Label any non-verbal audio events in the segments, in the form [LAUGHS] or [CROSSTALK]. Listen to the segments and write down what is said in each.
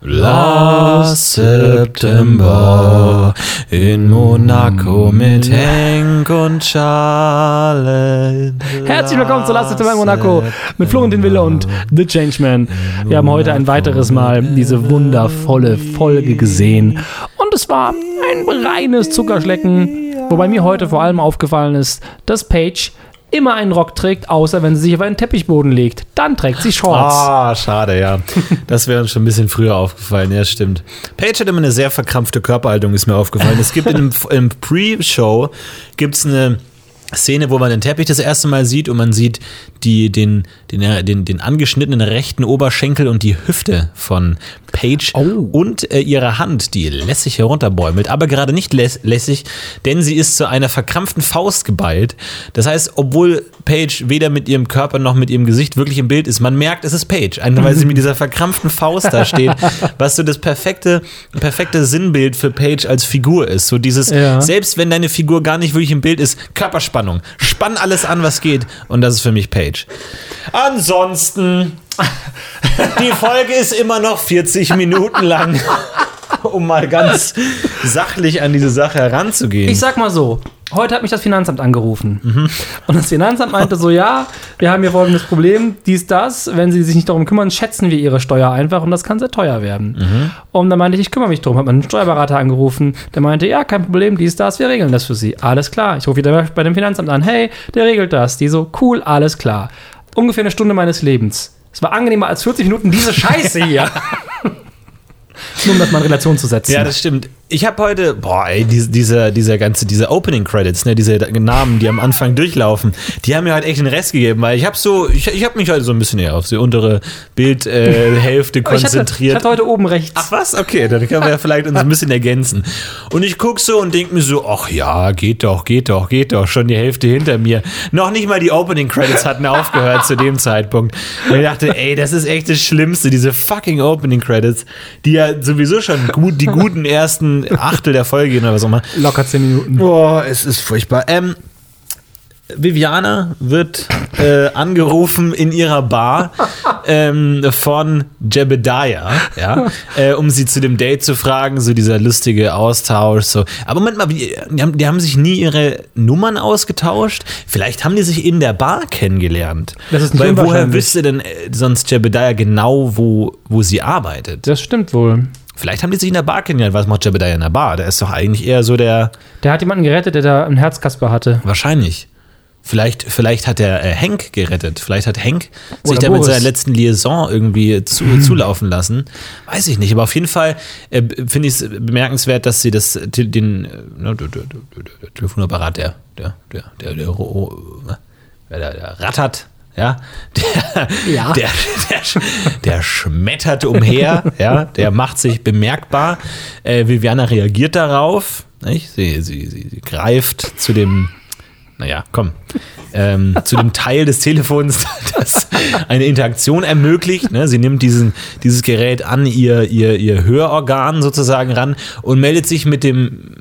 Last September in Monaco mit Henk und Charlotte. Herzlich willkommen zu Last September in Monaco mit Florentin Wille und The Changeman. Wir haben heute ein weiteres Mal diese wundervolle Folge gesehen und es war ein reines Zuckerschlecken, wobei mir heute vor allem aufgefallen ist, dass Paige immer einen Rock trägt, außer wenn sie sich auf einen Teppichboden legt. Dann trägt sie Shorts. Ah, schade, ja. Das wäre uns schon ein bisschen früher aufgefallen, ja, stimmt. Paige hat immer eine sehr verkrampfte Körperhaltung, ist mir aufgefallen. Es gibt einem, im Pre-Show gibt's eine Szene, wo man den Teppich das erste Mal sieht und man sieht die, den, den, den, den angeschnittenen rechten Oberschenkel und die Hüfte von Paige Oh. und äh, ihre Hand, die lässig herunterbäumelt, aber gerade nicht läss lässig, denn sie ist zu einer verkrampften Faust geballt. Das heißt, obwohl Paige weder mit ihrem Körper noch mit ihrem Gesicht wirklich im Bild ist, man merkt, es ist Paige, einfach weil sie mit dieser verkrampften Faust da steht, [LAUGHS] was so das perfekte, perfekte Sinnbild für Paige als Figur ist. So dieses, Ja. selbst wenn deine Figur gar nicht wirklich im Bild ist, Körperspannung. Spann alles an, was geht. Und das ist für mich Paige. Ansonsten, die Folge ist immer noch 40 Minuten lang. Um mal ganz sachlich an diese Sache heranzugehen. Ich sag mal so, heute hat mich das Finanzamt angerufen. Und das Finanzamt meinte so, ja, wir haben hier folgendes Problem, dies, das. Wenn Sie sich nicht darum kümmern, schätzen wir Ihre Steuer einfach und das kann sehr teuer werden. Und dann meinte ich, ich kümmere mich drum. Hat meinen Steuerberater angerufen. Der meinte, ja, kein Problem, dies, das, wir regeln das für Sie. Alles klar. Ich rufe wieder bei dem Finanzamt an. Hey, der regelt das. Die so, cool, alles klar. Ungefähr eine Stunde meines Lebens. Es war angenehmer als 40 Minuten diese Scheiße hier. [LAUGHS] Nur um das mal in Relation zu setzen. Ja, das stimmt. Ich habe heute, boah, ey, diese, dieser, dieser ganze, diese Opening Credits, ne, diese Namen, die am Anfang durchlaufen, die haben mir halt echt den Rest gegeben, weil ich habe so, ich, ich habe mich halt so ein bisschen eher auf die untere Bildhälfte äh, [LAUGHS] Aber ich hatte, ich konzentriert. hatte heute oben rechts. Ach was? Okay, dann können wir ja vielleicht uns ein bisschen ergänzen. Und ich gucke so und denke mir so, ach ja, geht doch, geht doch, geht doch, schon die Hälfte hinter mir. Noch nicht mal die Opening Credits hatten aufgehört zu dem Zeitpunkt. Und ich dachte, ey, das ist echt das Schlimmste, diese fucking Opening Credits, die ja sowieso schon gut, die guten ersten Achtel der Folge gehen oder was auch immer. Locker 10 Minuten. Boah, es ist furchtbar. Ähm, Viviana wird äh, angerufen in ihrer Bar [LAUGHS] ähm, von Jebediah, ja, äh, um sie zu dem Date zu fragen, so dieser lustige Austausch. So. Aber Moment mal, die haben, die haben sich nie ihre Nummern ausgetauscht. Vielleicht haben die sich in der Bar kennengelernt. Das ist nicht Weil woher wüsste denn äh, sonst Jebediah genau, wo, wo sie arbeitet? Das stimmt wohl. Vielleicht haben die sich in der Bar kennengelernt. Was macht Jebediah in der Bar? Der ist doch eigentlich eher so der. Der hat jemanden gerettet, der da einen Herzkasper hatte. Wahrscheinlich. Vielleicht, vielleicht hat er äh, Hank gerettet. Vielleicht hat Hank sich Oder da mit seiner letzten Liaison irgendwie zu, zulaufen lassen. Weiß ich nicht. Aber auf jeden Fall äh, finde ich es bemerkenswert, dass sie das, den äh, ne, der, der, der, der Telefonapparat, der, der, der, der, der, der, der, der rattert. Ja, der, Ja. Der, der, der schmettert umher, ja, der macht sich bemerkbar. Äh, Viviana reagiert darauf, nicht? Sie, sie, sie, sie greift zu dem, naja, komm, ähm, zu dem Teil des Telefons, [LAUGHS] das eine Interaktion ermöglicht. Ne? Sie nimmt diesen, dieses Gerät an ihr, ihr, ihr Hörorgan sozusagen ran und meldet sich mit dem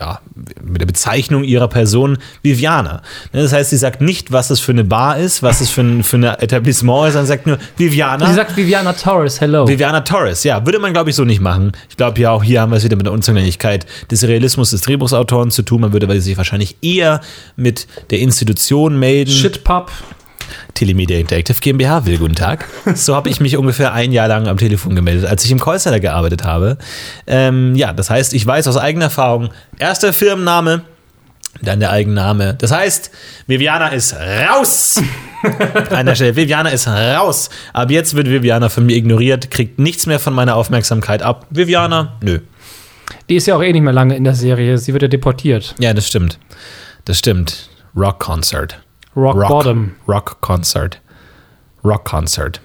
ja, mit der Bezeichnung ihrer Person Viviana. Ne, Das heißt, sie sagt nicht, was es für eine Bar ist, was es für ein, für ein Etablissement ist, sondern sagt nur Viviana. Sie sagt Viviana Torres, hello. Viviana Torres, ja, würde man glaube ich so nicht machen. Ich glaube ja auch hier haben wir es wieder mit der Unzulänglichkeit des Realismus des Drehbuchsautoren zu tun. Man würde sich wahrscheinlich eher mit der Institution melden. Shitpub. Telemedia Interactive GmbH will guten Tag. So habe ich mich ungefähr ein Jahr lang am Telefon gemeldet, als ich im Callcenter gearbeitet habe. Ähm, ja, das heißt, ich weiß aus eigener Erfahrung, erster Firmenname, dann der Eigenname. Das heißt, Viviana ist raus. An der Stelle, Viviana ist raus. Ab jetzt wird Viviana von mir ignoriert, kriegt nichts mehr von meiner Aufmerksamkeit ab. Viviana, nö. Die ist ja auch eh nicht mehr lange in der Serie. Sie wird ja deportiert. Ja, das stimmt. Das stimmt. Rock Concert. Rock, Rock Bottom. Rock Concert. Rock Concert.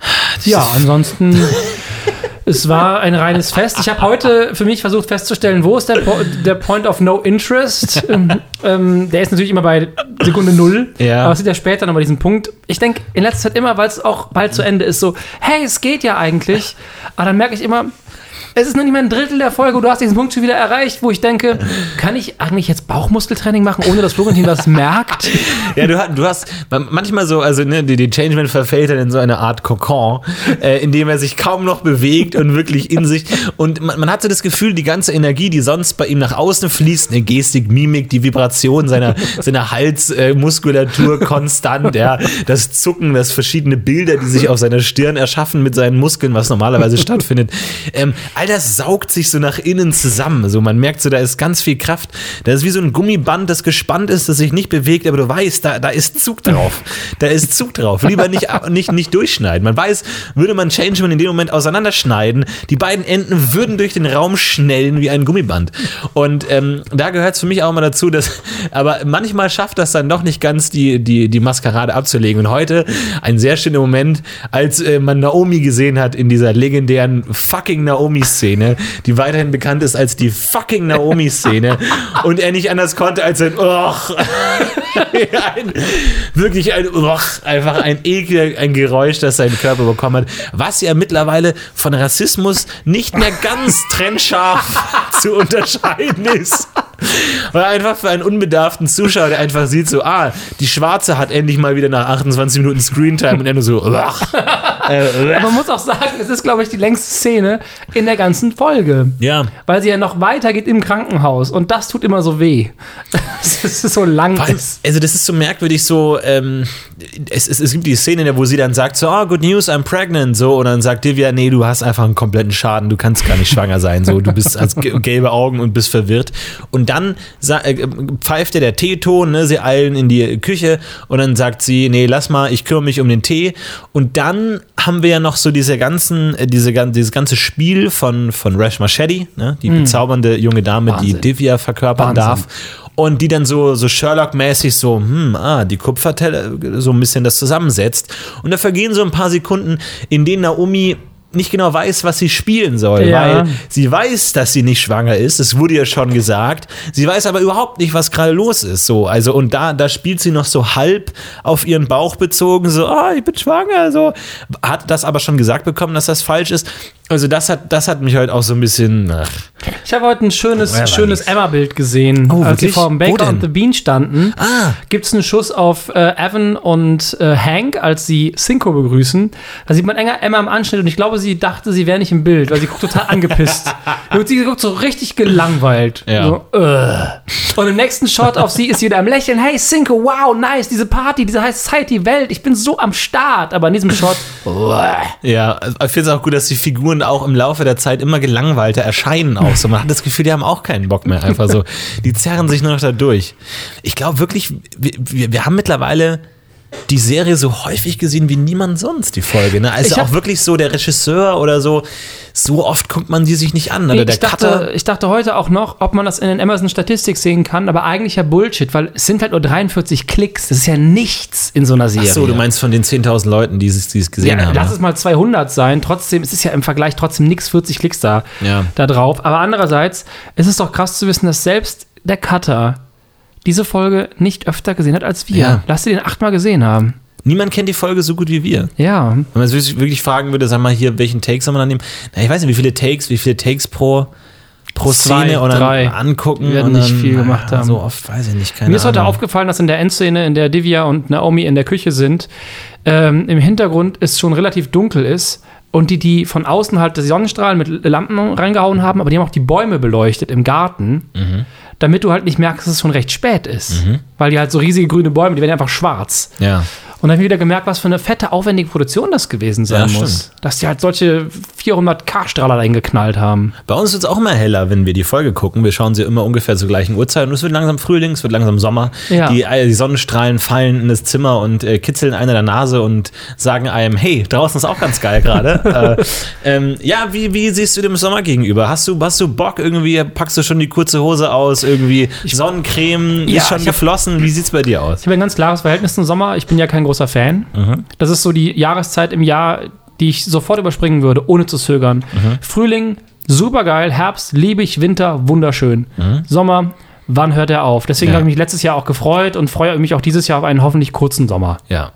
[SIGHS] Ja, ansonsten. [LAUGHS] es war ein reines Fest. Ich habe heute für mich versucht festzustellen, wo ist der, po der Point of No Interest. [LAUGHS] ähm, ähm, der ist natürlich immer bei Sekunde Null. Ja. Aber es sieht ja später nochmal diesen Punkt. Ich denke in letzter Zeit immer, weil es auch bald zu Ende ist, so, hey, es geht ja eigentlich. Aber dann merke ich immer, Es ist noch nicht mal ein Drittel der Folge und du hast diesen Punkt schon wieder erreicht, wo ich denke, kann ich eigentlich jetzt Bauchmuskeltraining machen, ohne dass Florentin das [LAUGHS] merkt? Ja, du, hast- du hast manchmal so, also ne, die, die Changeman verfällt dann in so eine Art Kokon, äh, in dem er sich kaum noch bewegt und wirklich in sich. Und man, man hat so das Gefühl, die ganze Energie, die sonst bei ihm nach außen fließt, eine Gestik, Mimik, die Vibration seiner, seiner Halsmuskulatur konstant, ja, das Zucken, das verschiedene Bilder, die sich auf seiner Stirn erschaffen mit seinen Muskeln, was normalerweise stattfindet. Ähm, all das saugt sich so nach innen zusammen. Also man merkt so, da ist ganz viel Kraft. Das ist wie so ein Gummiband, das gespannt ist, das sich nicht bewegt, aber du weißt, da, da ist Zug drauf. Da ist Zug drauf. Lieber nicht, [LAUGHS] nicht, nicht durchschneiden. Man weiß, würde man Changeman in dem Moment auseinanderschneiden, die beiden Enden würden durch den Raum schnellen wie ein Gummiband. Und ähm, da gehört es für mich auch mal dazu, dass, aber manchmal schafft das dann doch nicht ganz, die, die, die Maskerade abzulegen. Und heute ein sehr schöner Moment, als äh, man Naomi gesehen hat in dieser legendären fucking Naomi-Szene, die weiterhin bekannt ist als die fucking Naomi-Szene. [LAUGHS] und er nicht anders konnte als ein, och, [LAUGHS] ein wirklich ein, och, einfach ein Ekel, ein Geräusch, das seinen Körper bekommen hat, was ja mittlerweile von Rassismus nicht mehr ganz [LAUGHS] trennscharf zu unterscheiden ist. Weil einfach für einen unbedarften Zuschauer, der einfach sieht, so, ah, die Schwarze hat endlich mal wieder nach 28 Minuten Screentime und er nur so, äh, Aber man muss auch sagen, es ist, glaube ich, die längste Szene in der ganzen Folge. ja. Weil sie ja noch weitergeht im Krankenhaus und das tut immer so weh. [LAUGHS] Es ist so lang. Also das ist so merkwürdig so, ähm, es, es, es gibt die Szene, wo sie dann sagt so, oh, good news, I'm pregnant, so, und dann sagt Divya, nee, du hast einfach einen kompletten Schaden, du kannst gar nicht schwanger sein, so, du bist als ge- gelbe Augen und bist verwirrt. Und dann äh, pfeift ja der Teeton, ne, sie eilen in die Küche und dann sagt sie, nee, lass mal, ich kümmere mich um den Tee. Und dann haben wir ja noch so diese ganzen, äh, diese, dieses ganze Spiel von, von Rash Machete, ne, die bezaubernde junge Dame, Wahnsinn. die Divya verkörpern Wahnsinn. darf. Und die dann so, so Sherlock-mäßig so, hm, ah, die Kupferteller, so ein bisschen das zusammensetzt. Und da vergehen so ein paar Sekunden, in denen Naomi nicht genau weiß, was sie spielen soll, Ja. weil sie weiß, dass sie nicht schwanger ist. Das wurde ja schon gesagt. Sie weiß aber überhaupt nicht, was gerade los ist. So, also und da, da spielt sie noch so halb auf ihren Bauch bezogen, so, ah, ich bin schwanger. So hat das aber schon gesagt bekommen, dass das falsch ist. Also das hat, das hat mich halt auch so ein bisschen. Ach. Ich habe heute ein schönes, war schönes? Emma-Bild gesehen. Oh, Als sie vor dem Baker und The Bean standen, Ah. gibt es einen Schuss auf äh, Evan und äh, Hank, als sie Cinco begrüßen. Da sieht man enger Emma im Anschnitt und ich glaube, sie dachte, sie wäre nicht im Bild, weil sie guckt total angepisst. [LAUGHS] Und sie guckt so richtig gelangweilt. Ja. So, äh. Und im nächsten Shot auf sie ist sie wieder am Lächeln. Hey, Cinco, wow, nice, diese Party, diese High Society Welt, ich bin so am Start. Aber in diesem Shot, Ja, also ich finde es auch gut, dass die Figuren auch im Laufe der Zeit immer gelangweilter erscheinen auch so. Man hat das Gefühl, die haben auch keinen Bock mehr einfach so. Die zerren sich nur noch da durch. Ich glaube wirklich, wir, wir, wir haben mittlerweile die Serie so häufig gesehen wie niemand sonst, die Folge. Ne? Also auch wirklich so der Regisseur oder so, so oft guckt man die sich nicht an. Oder der ich, dachte, Cutter. ich dachte heute auch noch, ob man das in den Amazon Statistik sehen kann, aber eigentlich ja Bullshit, weil es sind halt nur 43 Klicks. Das ist ja nichts in so einer Serie. Achso, du meinst von den 10.000 Leuten, die es die es gesehen ja, haben. lass es mal 200 sein. Trotzdem, es ist ja im Vergleich trotzdem nichts 40 Klicks da, Ja. da drauf. Aber andererseits ist es doch krass zu wissen, dass selbst der Cutter diese Folge nicht öfter gesehen hat als wir. Ja. Lass sie den achtmal gesehen haben. Niemand kennt die Folge so gut wie wir. Ja. Wenn man sich wirklich fragen würde, sag mal hier, welchen Take soll man dann nehmen? Na, ich weiß nicht, wie viele Takes, wie viele Takes pro, pro Zwei, Szene oder drei. angucken. Wir werden und nicht viel gemacht haben. So oft weiß ich nicht, keine Mir ist heute Ahnung. aufgefallen, dass in der Endszene, in der Divya und Naomi in der Küche sind, ähm, im Hintergrund es schon relativ dunkel ist und die, die von außen halt die Sonnenstrahlen mit Lampen reingehauen haben, aber die haben auch die Bäume beleuchtet im Garten, Mhm. Damit du halt nicht merkst, dass es schon recht spät ist. Weil die halt so riesige grüne Bäume, die werden einfach schwarz. Ja. Und dann habe ich wieder gemerkt, was für eine fette, aufwendige Produktion das gewesen sein Ja, muss. stimmt. Dass die halt solche 400k-Strahler da hingeknallt haben. Bei uns wird es auch immer heller, wenn wir die Folge gucken. Wir schauen sie immer ungefähr zur gleichen Uhrzeit und es wird langsam Frühling, es wird langsam Sommer. Ja. Die, äh, die Sonnenstrahlen fallen in das Zimmer und äh, kitzeln einer der Nase und sagen einem, hey, draußen ist auch ganz geil gerade. [LAUGHS] äh, ähm, ja, wie, wie siehst du dem Sommer gegenüber? Hast du, hast du Bock irgendwie? Packst du schon die kurze Hose aus? Irgendwie Sonnencreme Ja, ist schon ich hab- geflossen? Wie sieht's bei dir aus? Ich habe ein ganz klares Verhältnis zum Sommer. Ich bin ja kein großer Fan. Das ist so die Jahreszeit im Jahr, die ich sofort überspringen würde, ohne zu zögern. Frühling, super geil. Herbst, liebe ich. Winter, wunderschön. Sommer, wann hört er auf? Deswegen Ja. habe ich mich letztes Jahr auch gefreut und freue mich auch dieses Jahr auf einen hoffentlich kurzen Sommer. Ja.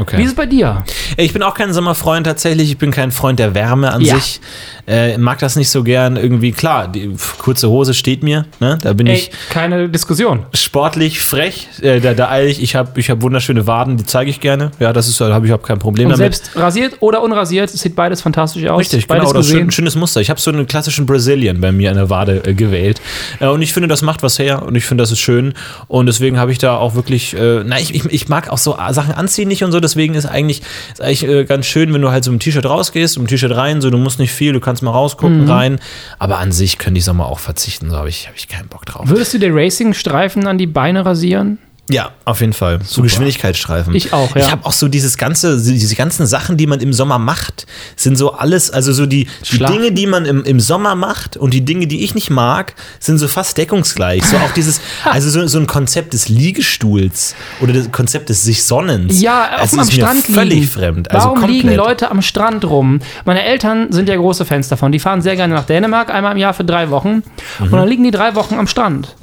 Okay. Wie ist es bei dir? Ich bin auch kein Sommerfreund tatsächlich. Ich bin kein Freund der Wärme an Ja. sich. Äh, mag das nicht so gern. Irgendwie, klar, die kurze Hose steht mir. Ne? Da bin Ey, ich keine Diskussion. sportlich, frech. Äh, da, da eile ich. Ich habe ich hab wunderschöne Waden, die zeige ich gerne. Ja, das ist, da habe ich überhaupt kein Problem Und damit. selbst rasiert oder unrasiert, es sieht beides fantastisch aus. Richtig, beides genau, das ist gesehen. ein schönes Muster. Ich habe so einen klassischen Brazilian bei mir an der Wade äh, gewählt. Äh, und ich finde, das macht was her und ich finde, das ist schön. Und deswegen habe ich da auch wirklich, äh, na, ich, ich, ich mag auch so Sachen anziehen nicht und so. Deswegen ist eigentlich, ist eigentlich äh, ganz schön, wenn du halt so im T-Shirt rausgehst, im T-Shirt rein, so, du musst nicht viel, du kannst mal rausgucken, rein. Aber an sich könnte ich Sommer auch verzichten, so habe ich, hab ich keinen Bock drauf. Würdest du dir Racing-Streifen an die Beine rasieren? Ja, auf jeden Fall. So Geschwindigkeitsstreifen. Ich auch, ja. Ich habe auch so dieses ganze, diese ganzen Sachen, die man im Sommer macht, sind so alles, also so die, die. Dinge, die man im, im Sommer macht und die Dinge, die ich nicht mag, sind so fast deckungsgleich. So auch dieses, [LAUGHS] also so, so ein Konzept des Liegestuhls oder das Konzept des sich Sonnens. Ja, auf am ist mir Strand völlig liegen. fremd. Also Warum komplett. liegen Leute am Strand rum? Meine Eltern sind ja große Fans davon. Die fahren sehr gerne nach Dänemark, einmal im Jahr für drei Wochen. Mhm. Und dann liegen die drei Wochen am Strand.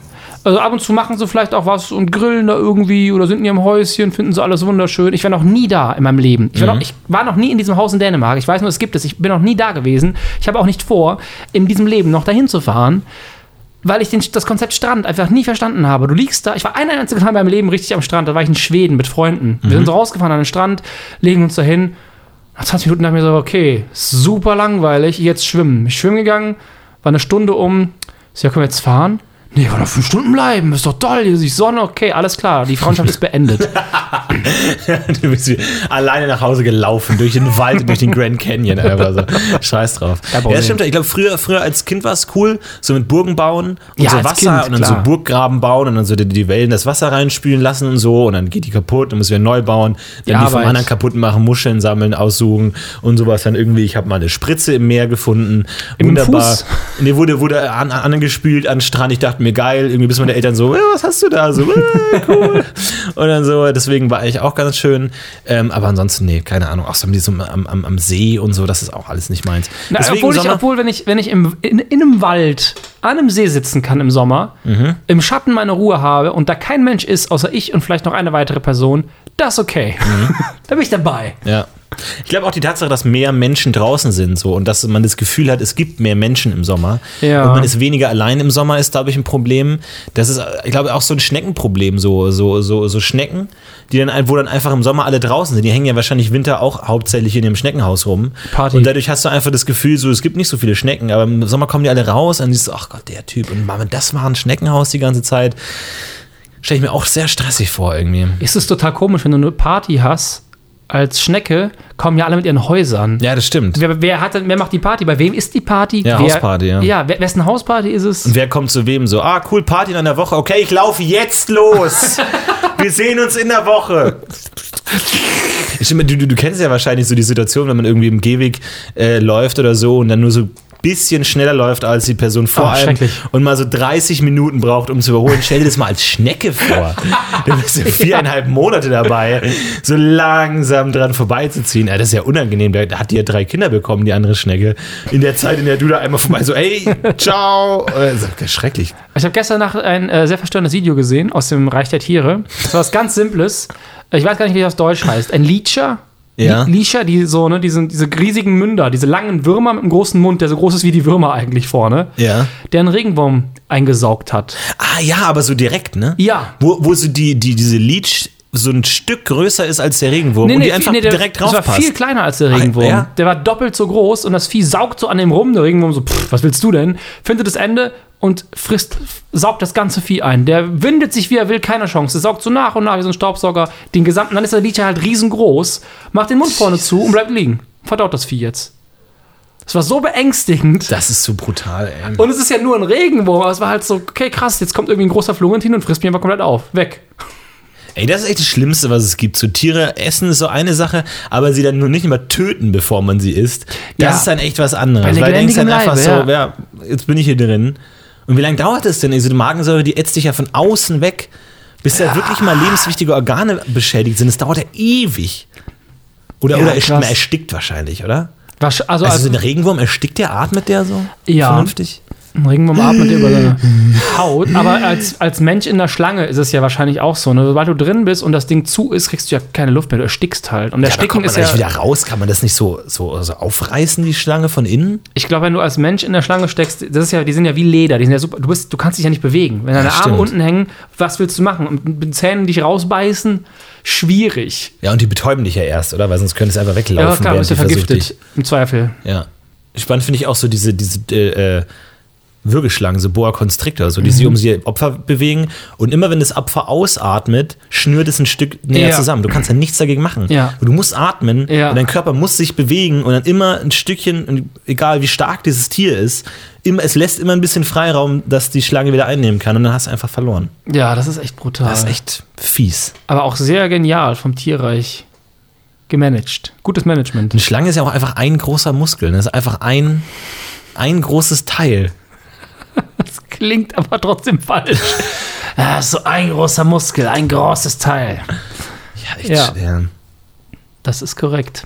Also ab und zu machen sie vielleicht auch was und grillen da irgendwie oder sind in ihrem Häuschen, finden sie alles wunderschön. Ich war noch nie da in meinem Leben. Ich war, Mhm. noch, ich war noch nie in diesem Haus in Dänemark. Ich weiß nur, es gibt es. Ich bin noch nie da gewesen. Ich habe auch nicht vor, in diesem Leben noch dahin zu fahren weil ich den, das Konzept Strand einfach nie verstanden habe. Du liegst da, ich war ein einziges Mal in meinem Leben richtig am Strand, da war ich in Schweden mit Freunden. Wir sind so rausgefahren an den Strand, legen uns da hin. Nach 20 Minuten dachte ich mir so, okay, super langweilig, jetzt schwimmen. Ich schwimmen gegangen, war eine Stunde um. So, ja, können wir jetzt fahren? Nee, wollen noch fünf Stunden bleiben, ist doch toll, hier ist Sonne, okay, alles klar, die Freundschaft ist beendet. [LAUGHS] du bist wie alleine nach Hause gelaufen, durch den Wald, durch den Grand Canyon. Einfach so. Scheiß drauf. Ja, das stimmt. Ich glaube, früher, früher als Kind war es cool, so mit Burgen bauen und Ja, so Wasser Kind, und dann klar. so Burggraben bauen und dann so die, die Wellen das Wasser reinspülen lassen und so und dann geht die kaputt und müssen wir neu bauen. Die Dann die, vom anderen kaputt machen, Muscheln sammeln, aussuchen und sowas. Dann irgendwie, ich habe mal eine Spritze im Meer gefunden. Im Wunderbar. Fuß? Nee, wurde, wurde an, an, angespült an Strand. Ich dachte mir, geil, irgendwie bis meine Eltern so, äh, was hast du da? So, äh, cool. [LAUGHS] und dann so, deswegen war eigentlich auch ganz schön. Ähm, aber ansonsten, nee, keine Ahnung. Auch so am, so am, am, am See und so, das ist auch alles nicht meins. Na, deswegen obwohl, ich, Sommer- obwohl, wenn ich, wenn ich im, in, in einem Wald an einem See sitzen kann im Sommer, Mhm. im Schatten meine Ruhe habe und da kein Mensch ist, außer ich und vielleicht noch eine weitere Person, das ist okay. Mhm. [LAUGHS] da bin ich dabei. Ja. Ich glaube auch die Tatsache, dass mehr Menschen draußen sind so und dass man das Gefühl hat, es gibt mehr Menschen im Sommer Ja. und man ist weniger allein im Sommer, ist, glaube ich, ein Problem. Das ist, ich glaube, auch so ein Schneckenproblem, so, so, so, so Schnecken, die dann, wo dann einfach im Sommer alle draußen sind. Die hängen ja wahrscheinlich Winter auch hauptsächlich in dem Schneckenhaus rum. Party. Und dadurch hast du einfach das Gefühl, so, es gibt nicht so viele Schnecken, aber im Sommer kommen die alle raus und siehst du, ach Gott, der Typ. Und Mama, das war ein Schneckenhaus die ganze Zeit. Stelle ich mir auch sehr stressig vor irgendwie. Ist es total komisch, wenn du eine Party hast, als Schnecke kommen ja alle mit ihren Häusern. Ja, das stimmt. Wer, wer, hat denn, wer macht die Party? Bei wem ist die Party? Ja, wer, Hausparty, ja. Ja, wer, wessen Hausparty ist es? Und wer kommt zu wem so? Ah, cool, Party in einer Woche. Okay, ich laufe jetzt los. [LAUGHS] Wir sehen uns in der Woche. Stimmt, Du, du, du kennst ja wahrscheinlich so die Situation, wenn man irgendwie im Gehweg äh, läuft oder so und dann nur so bisschen schneller läuft als die Person vor Oh, einem und mal so 30 Minuten braucht, um zu überholen. Stell dir das mal als Schnecke vor. [LAUGHS] Du bist ja viereinhalb Monate dabei, so langsam dran vorbeizuziehen. Ja, das ist ja unangenehm. Der hat die ja drei Kinder bekommen, die andere Schnecke. In der Zeit, in der du da einmal vorbei so, ey, ciao. Äh, so, Schrecklich. Ich habe gestern Nacht ein äh, sehr verstörendes Video gesehen aus dem Reich der Tiere. Das war was ganz Simples. Ich weiß gar nicht, wie das auf Deutsch heißt. Ein Leecher. Ja. Li- Leecher, die so, ne, diese, diese riesigen Münder, diese langen Würmer mit einem großen Mund, der so groß ist wie die Würmer eigentlich vorne, Ja. der einen Regenwurm eingesaugt hat. Ah ja, aber so direkt, ne? Ja. Wo, wo so die, die, diese Leech so ein Stück größer ist als der Regenwurm und die einfach viel- der, direkt das drauf war viel kleiner als der Regenwurm. ja? Der war doppelt so groß und das Vieh saugt so an dem rum. Der Regenwurm so, pff, was willst du denn? Findet das Ende und frisst, saugt das ganze Vieh ein. Der windet sich, wie er will, keine Chance. Der saugt so nach und nach wie so ein Staubsauger den gesamten. Dann ist der Leecher halt riesengroß, macht den Mund vorne zu und bleibt liegen. Verdaut das Vieh jetzt. Das war so beängstigend. Das ist so brutal, ey. Und es ist ja nur ein Regenwurm, aber es war halt so, okay, krass, jetzt kommt irgendwie ein großer Florentin und frisst mich einfach komplett auf. Weg. Ey, das ist echt das Schlimmste, was es gibt. So Tiere essen ist so eine Sache, aber sie dann nur nicht immer töten, bevor man sie isst. Das Ja. ist dann echt was anderes. Weil du denkst dann einfach Leibe, so, ja, jetzt bin ich hier drin. Und wie lange dauert das denn? Also die Magensäure, die ätzt dich ja von außen weg, bis da wirklich mal lebenswichtige Organe beschädigt sind. Das dauert ja ewig. Oder, Ja, oder krass. man erstickt wahrscheinlich, oder? Was, also, Also, also so ein Regenwurm erstickt der, atmet der so? Ja. Vernünftig? Ein Regenwurm atmet über seine. [LAUGHS] Haut, aber als, als Mensch in der Schlange ist es ja wahrscheinlich auch so. Ne? Sobald du drin bist und das Ding zu ist, kriegst du ja keine Luft mehr, du erstickst halt. Und Ja, kommt Ersticken man ist ja. wieder raus. Kann man das nicht so, so, so aufreißen, die Schlange von innen? Ich glaube, wenn du als Mensch in der Schlange steckst, das ist ja, die sind ja wie Leder, die sind ja super. Du, bist, du kannst dich ja nicht bewegen. Wenn deine Ja, Arme unten hängen, was willst du machen? Und mit den Zähnen dich rausbeißen? Schwierig. Ja, und die betäuben dich ja erst, oder? Weil sonst könntest du einfach Ja, weglaufen. klar, bist du vergiftet. Im Zweifel. Ja. Spannend finde ich auch so diese, diese äh, äh, Würgeschlangen, so Boa Constrictor, so, die sich um sie Opfer bewegen. Und immer wenn das Opfer ausatmet, schnürt es ein Stück näher Ja. zusammen. Du kannst ja nichts dagegen machen. Ja. Und du musst atmen Ja. und dein Körper muss sich bewegen und dann immer ein Stückchen, egal wie stark dieses Tier ist, immer, es lässt immer ein bisschen Freiraum, dass die Schlange wieder einnehmen kann und dann hast du einfach verloren. Ja, das ist echt brutal. Das ist echt fies. Aber auch sehr genial vom Tierreich gemanagt. Gutes Management. Eine Schlange ist ja auch einfach ein großer Muskel. ne? Das ist einfach ein, ein großes Teil. Das klingt aber trotzdem falsch. Ah, so ein großer Muskel, ein großes Teil. Ja, echt Ja. schwer. Das ist korrekt.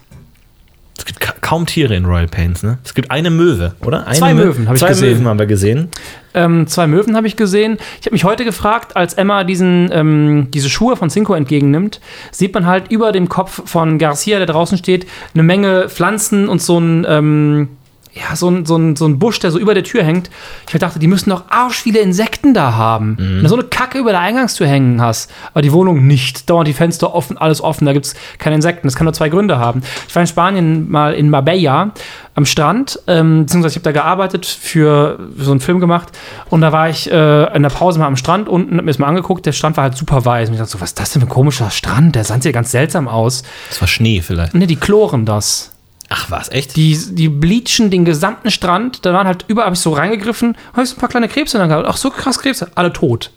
Es gibt ka kaum Tiere in Royal Pains, ne? Es gibt eine Möwe, oder? Eine Zwei Mö- Möwen hab ich Zwei gesehen. Möwen haben wir gesehen. Ähm, zwei Möwen habe ich gesehen. Ich habe mich heute gefragt, als Emma diesen, ähm, diese Schuhe von Cinco entgegennimmt, sieht man halt über dem Kopf von Garcia, der draußen steht, eine Menge Pflanzen und so ein, ähm, ja, so ein, so, ein, so ein Busch, der so über der Tür hängt. Ich dachte, die müssen doch arsch viele Insekten da haben. Wenn du so eine Kacke über der Eingangstür hängen hast, aber die Wohnung nicht. Dauernd die Fenster offen, alles offen, da gibt es keine Insekten. Das kann nur zwei Gründe haben. Ich war in Spanien mal in Marbella am Strand, ähm, beziehungsweise ich habe da gearbeitet, für so einen Film gemacht und da war ich äh, in der Pause mal am Strand unten, hab mir das mal angeguckt, der Strand war halt super weiß und ich dachte so, was ist das denn für ein komischer Strand? Der sah hier ganz seltsam aus. Das war Schnee vielleicht. Ne, die chloren das. Ach, was, echt? Die, die bleachen den gesamten Strand. Da waren halt überall, habe ich so reingegriffen, habe ich so ein paar kleine Krebse dann gehabt. Ach, so krass Krebse. Alle tot.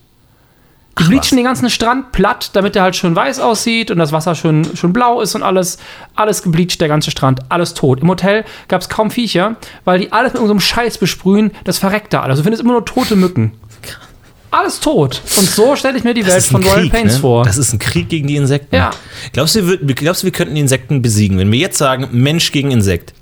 Die Ach, bleachen was. den ganzen Strand platt, damit der halt schön weiß aussieht und das Wasser schön, schön blau ist und alles. Alles gebleacht, der ganze Strand. Alles tot. Im Hotel gab es kaum Viecher, weil die alles mit irgendeinem Scheiß besprühen. Das verreckt da alles. Du findest immer nur tote Mücken. Alles tot. Und so stelle ich mir die Welt ist von ein Royal Krieg, Pains ne? vor. Das ist ein Krieg gegen die Insekten. Ja. Glaubst du, wir, glaubst du, wir könnten die Insekten besiegen, wenn wir jetzt sagen, Mensch gegen Insekt?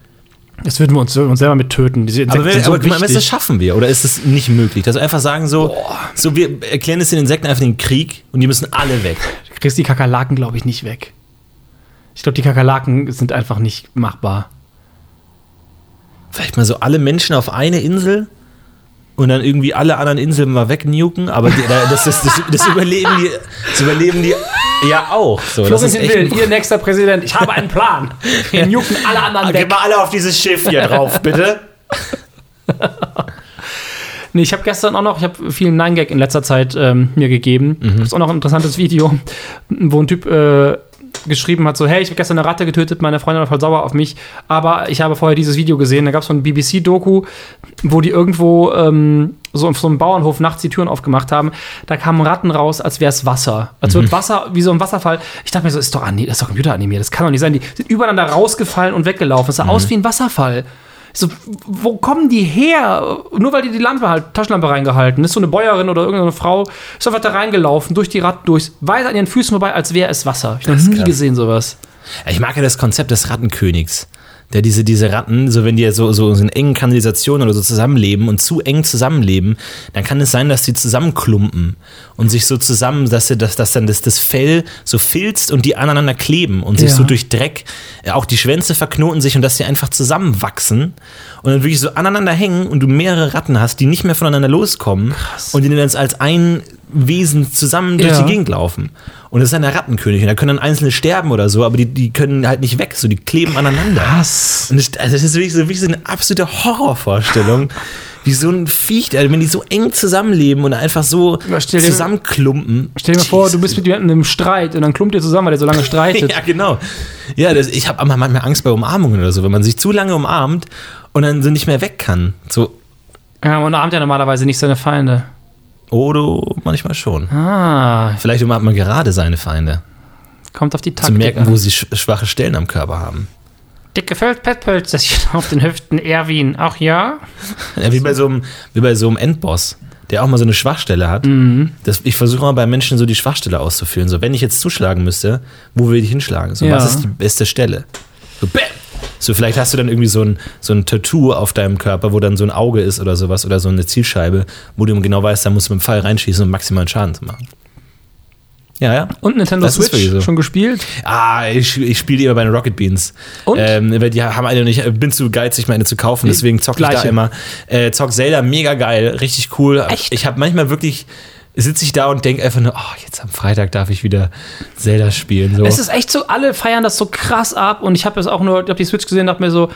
Das würden wir uns, uns selber mit töten. Diese Insekten Aber, wenn, sind so aber wichtig. das schaffen wir oder ist es nicht möglich? Dass wir einfach sagen so, so, wir erklären es den Insekten einfach den Krieg und die müssen alle weg. Du kriegst die Kakerlaken, glaube ich, nicht weg. Ich glaube, die Kakerlaken sind einfach nicht machbar. Vielleicht mal so alle Menschen auf eine Insel und dann irgendwie alle anderen Inseln mal wegnuken, aber die, das, das, das, das, überleben die, das überleben die ja auch. So, das ist echt Will, ein ihr nächster Präsident, ich habe einen Plan. Wir jucken alle anderen Geh weg. mal alle auf dieses Schiff hier drauf, bitte. Nee, ich habe gestern auch noch, ich habe viel Nine gag in letzter Zeit ähm, mir gegeben. Mhm. Das ist auch noch ein interessantes Video, wo ein Typ äh, geschrieben hat, so, hey, ich habe gestern eine Ratte getötet, meine Freundin war voll sauer auf mich, aber ich habe vorher dieses Video gesehen, da gab es so ein BBC-Doku, wo die irgendwo ähm, so auf so einem Bauernhof nachts die Türen aufgemacht haben, da kamen Ratten raus, als wäre es Wasser. Als Mhm. wird Wasser, wie so ein Wasserfall. Ich dachte mir so, ist doch, das ist doch computeranimiert, das kann doch nicht sein. Die sind übereinander rausgefallen und weggelaufen. Es sah Mhm. aus wie ein Wasserfall. So, wo kommen die her? Nur weil die die Lampe halt, Taschenlampe reingehalten. ist so eine Bäuerin oder irgendeine Frau, ist einfach da reingelaufen, durch die Ratten durch, weiter an ihren Füßen vorbei, als wäre es Wasser. Ich habe nie krass. gesehen sowas. Ich mag ja das Konzept des Rattenkönigs. Der diese, diese Ratten, so wenn die so, so in engen Kanalisationen oder so zusammenleben und zu eng zusammenleben, dann kann es sein, dass die zusammenklumpen und sich so zusammen, dass, sie, dass, dass dann das, das Fell so filzt und die aneinander kleben und sich Ja. so durch Dreck, äh, auch die Schwänze verknoten sich und dass sie einfach zusammenwachsen und dann wirklich so aneinander hängen und du mehrere Ratten hast, die nicht mehr voneinander loskommen und die dann als ein Wesen zusammen durch Ja. die Gegend laufen. Und das ist dann der Rattenkönig. Und da können dann Einzelne sterben oder so, aber die, die können halt nicht weg, so die kleben aneinander. Was? Und das, also das ist wirklich so, wirklich so eine absolute Horrorvorstellung. Wie so ein Viech, also wenn die so eng zusammenleben und einfach so stell dir- zusammenklumpen. Stell dir mal vor, du bist mit jemandem im Streit und dann klumpt ihr zusammen, weil ihr so lange [LAUGHS] streitet. Ja, genau. Ja, das, ich habe manchmal Angst bei Umarmungen oder so, wenn man sich zu lange umarmt und dann so nicht mehr weg kann. So, Ja, man umarmt ja normalerweise nicht seine Feinde. Oder manchmal schon. Ah, Vielleicht umarmt man gerade seine Feinde, kommt auf die zu Taktik merken, an. wo sie sch schwache Stellen am Körper haben. Dicke Feldpetpölzerchen [LAUGHS] auf den Hüften, Erwin. Ach ja? Ja, wie bei so einem, wie bei so einem Endboss, der auch mal so eine Schwachstelle hat. Mhm. Das, ich versuche mal bei Menschen so die Schwachstelle auszufüllen. So, wenn ich jetzt zuschlagen müsste, wo will ich hinschlagen? So, Ja. was ist die beste Stelle? So, bam! So, vielleicht hast du dann irgendwie so ein, so ein Tattoo auf deinem Körper, wo dann so ein Auge ist oder sowas oder so eine Zielscheibe, wo du genau weißt, da musst du mit dem Pfeil reinschießen, um maximalen Schaden zu machen. Ja, ja. Und Nintendo Das Switch so. schon gespielt? Ah, ich, ich spiele die immer bei den Rocket Beans. Und? Ähm, weil die haben eine und ich bin zu geizig, mir eine zu kaufen, deswegen zocke ich da immer. Äh, zock Zelda, mega geil, richtig cool. Echt? Ich habe manchmal wirklich, sitze ich da und denke einfach nur, oh, jetzt am Freitag darf ich wieder Zelda spielen. So. Es ist echt so, alle feiern das so krass ab und ich habe es auch nur, ich habe die Switch gesehen und dachte mir so,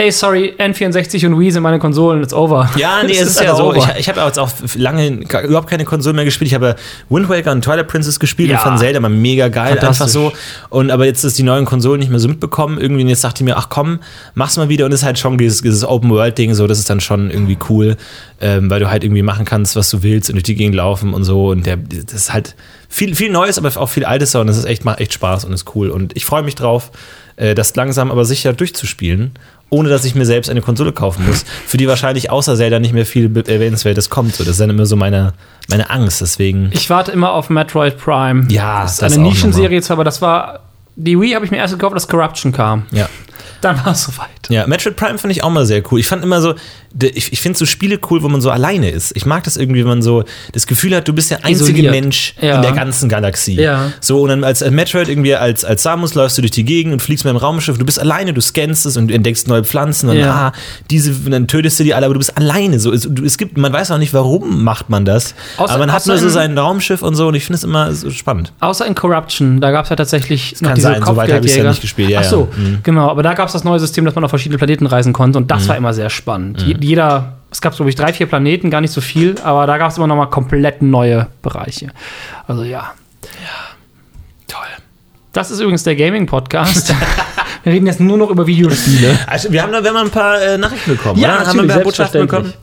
ey, sorry, N64 und Wii sind meine Konsolen, it's over. Ja, [LAUGHS] nee, es ist ja so. over. Ich, ich habe jetzt auch lange überhaupt keine Konsole mehr gespielt. Ich habe Wind Waker und Twilight Princess gespielt Ja. und fand Zelda mal mega geil, einfach so. Und aber jetzt ist die neuen Konsolen nicht mehr so mitbekommen. Irgendwie und jetzt dachte ich mir, ach komm, mach's mal wieder. Und es ist halt schon dieses, dieses Open World Ding, so, das ist dann schon irgendwie cool, ähm, weil du halt irgendwie machen kannst, was du willst und durch die Gegend laufen und so. Und der, das ist halt viel, viel Neues, aber auch viel Altes. Und das ist echt, macht echt Spaß und ist cool. Und ich freue mich drauf, äh, das langsam aber sicher durchzuspielen. Ohne dass ich mir selbst eine Konsole kaufen muss, für die wahrscheinlich außer Zelda nicht mehr viel Erwähnenswertes kommt. So, das ist dann immer so meine, meine Angst. Deswegen. Ich warte immer auf Metroid Prime. Ja, das ist das eine Nischenserie zwar, aber das war. Die Wii habe ich mir erst gekauft, als Corruption kam. Ja. [LAUGHS] Dann war es soweit. Ja, Metroid Prime finde ich auch mal sehr cool. Ich fand immer so, ich, ich finde so Spiele cool, wo man so alleine ist. Ich mag das irgendwie, wenn man so das Gefühl hat, du bist der einzige Isoliert. Mensch Ja. in der ganzen Galaxie. Ja. So, und dann als als Metroid irgendwie als, als Samus läufst du durch die Gegend und fliegst mit dem Raumschiff, du bist alleine, du scannst es und entdeckst neue Pflanzen und Ja. ah, diese, und dann tötest du die alle, aber du bist alleine. So, es, es gibt, man weiß auch nicht, warum macht man das. Außer- aber man hat nur so in- sein Raumschiff und so und ich finde es immer so spannend. Außer in Corruption, da gab es ja tatsächlich noch kann diese sein, soweit hab ich's ja Kopfgeldjäger. nicht gespielt, ja, Ach so, ja. Mhm. genau. Aber da gab es das neue System, dass man auf verschiedene Planeten reisen konnte und das war immer sehr spannend. Je- Jeder, es gab glaube ich drei, vier Planeten, gar nicht so viel, aber da gab es immer noch mal komplett neue Bereiche. Also ja. Toll. Das ist übrigens der Gaming-Podcast. [LAUGHS] Wir reden jetzt nur noch über Videospiele. Also, wir haben da wir haben ein paar äh, Nachrichten bekommen, Ja, oder? Haben wir ein paar Botschaften bekommen?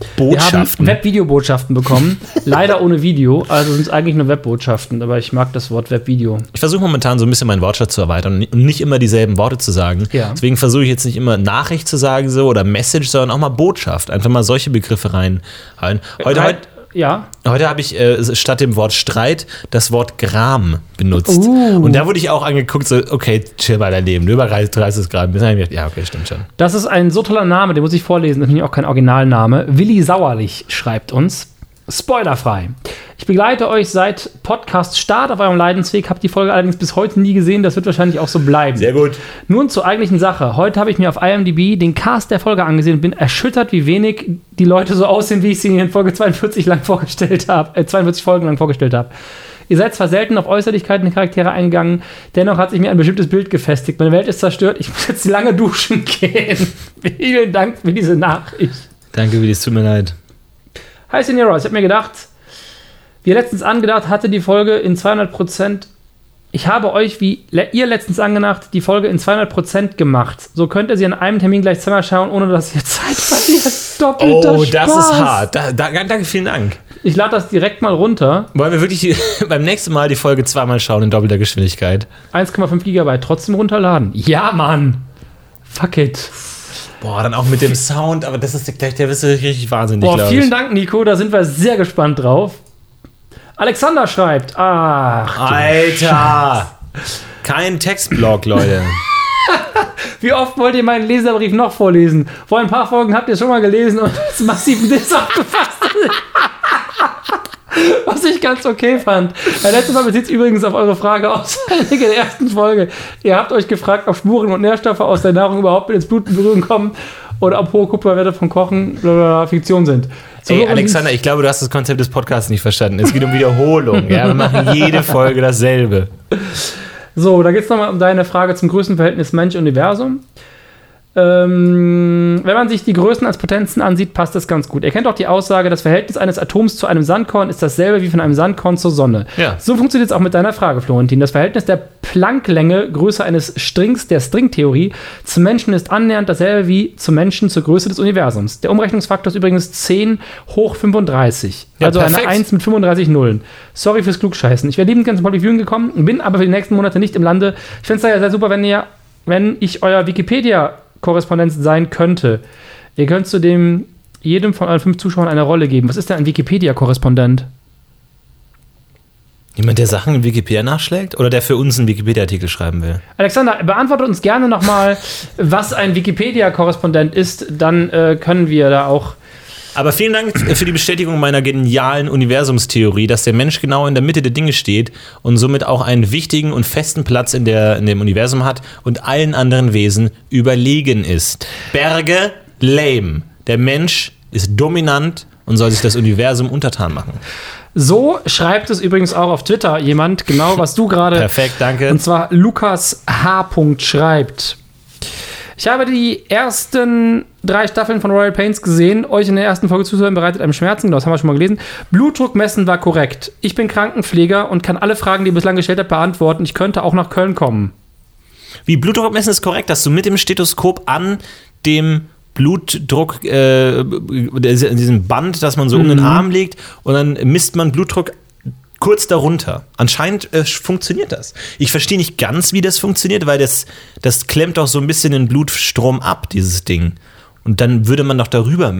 Selbstverständlich. Wir haben Botschaften. Webvideobotschaften bekommen. [LAUGHS] Leider ohne Video, also sind es eigentlich nur Webbotschaften, aber ich mag das Wort Webvideo. Ich versuche momentan so ein bisschen meinen Wortschatz zu erweitern und nicht immer dieselben Worte zu sagen. Ja. Deswegen versuche ich jetzt nicht immer Nachricht zu sagen so oder Message, sondern auch mal Botschaft. Einfach mal solche Begriffe reinhalten. Heute, Halt, heute, ja, heute habe ich äh, statt dem Wort Streit das Wort Gram benutzt. Uh. Und da wurde ich auch angeguckt, so, okay, chill bei dein Leben, du überreißt 30 Grad. Bis gedacht, Ja, okay, stimmt schon. Das ist ein so toller Name, den muss ich vorlesen, das ist nämlich auch kein Originalname. Willi Sauerlich schreibt uns. Spoilerfrei. Ich begleite euch seit Podcast Start auf eurem Leidensweg, habe die Folge allerdings bis heute nie gesehen, das wird wahrscheinlich auch so bleiben. gut. Nun zur eigentlichen Sache. Heute habe ich mir auf IMDb den Cast der Folge angesehen und bin erschüttert, wie wenig die Leute so aussehen, wie ich sie in Folge 42 lang vorgestellt habe, äh, 42 Folgen lang vorgestellt habe. Ihr seid zwar selten auf Äußerlichkeiten der Charaktere eingegangen, dennoch hat sich mir ein bestimmtes Bild gefestigt. Meine Welt ist zerstört, ich muss jetzt lange duschen [LAUGHS] gehen. Vielen Dank für diese Nachricht. Danke, Willi, es tut mir leid. Hi Senora, ich habe mir gedacht, wie ihr letztens angedacht hatte, die Folge in 200%. Ich habe euch, wie ihr letztens angedacht, die Folge in 200% gemacht. So könnt ihr sie an einem Termin gleich zweimal schauen, ohne dass ihr [LAUGHS] Zeit verliert. Doppelter Oh, das Spaß. ist hart. Da, da, danke, vielen Dank. Ich lade das direkt mal runter. Wollen wir wirklich die, [LAUGHS] beim nächsten Mal die Folge zweimal schauen in doppelter Geschwindigkeit? 1,5 Gigabyte trotzdem runterladen. Ja, Mann. Fuck it. Boah, dann auch mit dem Sound, aber das ist der, der du richtig wahnsinnig, Boah, vielen. Dank, Nico. Da sind wir sehr gespannt drauf. Alexander schreibt, ach, Alter! Kein Textblock, Leute. [LAUGHS] Wie oft wollt ihr meinen Leserbrief noch vorlesen? Vor ein paar Folgen habt ihr schon mal gelesen und es massiven Diss aufgefasst. Was ich ganz okay fand. Der letzte Mal bezieht sich übrigens auf eure Frage aus [LAUGHS] der ersten Folge. Ihr habt euch gefragt, ob Spuren und Nährstoffe aus der Nahrung überhaupt ins Blut in Berührung kommen oder ob hohe Kupferwerte von Kochen blablabla, Fiktion sind. So, Ey, und- Alexander, ich glaube, du hast das Konzept des Podcasts nicht verstanden. Es geht um Wiederholung. Ja? Wir machen jede Folge dasselbe. So, da geht es nochmal um deine Frage zum Größenverhältnis Mensch-Universum. Ähm, wenn man sich die Größen als Potenzen ansieht, passt das ganz gut. Ihr kennt auch die Aussage, das Verhältnis eines Atoms zu einem Sandkorn ist dasselbe wie von einem Sandkorn zur Sonne. Ja. So funktioniert es auch mit deiner Frage, Florentin. Das Verhältnis der Plancklänge, Größe eines Strings der Stringtheorie, zum Menschen ist annähernd dasselbe wie zum Menschen zur Größe des Universums. Der Umrechnungsfaktor ist übrigens 10 hoch 35. Ja, also eine perfekt. 1 mit 35 Nullen. Sorry fürs Klugscheißen. Ich wäre liebend gerne zum Polyviewing gekommen, bin aber für die nächsten Monate nicht im Lande. Ich fände es ja sehr super, wenn ihr, wenn ich euer Wikipedia-Korrespondenz sein könnte. Ihr könnt zu dem jedem von euren fünf Zuschauern eine Rolle geben. Was ist denn ein Wikipedia-Korrespondent? Jemand, der Sachen in Wikipedia nachschlägt oder der für uns einen Wikipedia-Artikel schreiben will? Alexander, beantworte uns gerne nochmal, was ein Wikipedia-Korrespondent ist. Dann äh, können wir da auch. Aber vielen Dank für die Bestätigung meiner genialen Universumstheorie, dass der Mensch genau in der Mitte der Dinge steht und somit auch einen wichtigen und festen Platz in, der, in dem Universum hat und allen anderen Wesen überlegen ist. Berge, lame. Der Mensch ist dominant und soll sich das Universum untertan machen. So schreibt es übrigens auch auf Twitter jemand, genau was du gerade. Perfekt, danke. Und zwar Lukas H. schreibt. Ich habe die ersten drei Staffeln von Royal Pains gesehen. Euch in der ersten Folge zuzuhören bereitet einem Schmerzen. Das haben wir schon mal gelesen. Blutdruck messen war korrekt. Ich bin Krankenpfleger und kann alle Fragen, die ihr bislang gestellt habt, beantworten. Ich könnte auch nach Köln kommen. Wie Blutdruck messen ist korrekt, dass du mit dem Stethoskop an dem Blutdruck, äh, in diesem Band, das man so um den Arm legt und dann misst man Blutdruck kurz darunter. Anscheinend äh, funktioniert das. Ich verstehe nicht ganz, wie das funktioniert, weil das, das klemmt doch so ein bisschen den Blutstrom ab, dieses Ding. Und dann würde man doch darüber.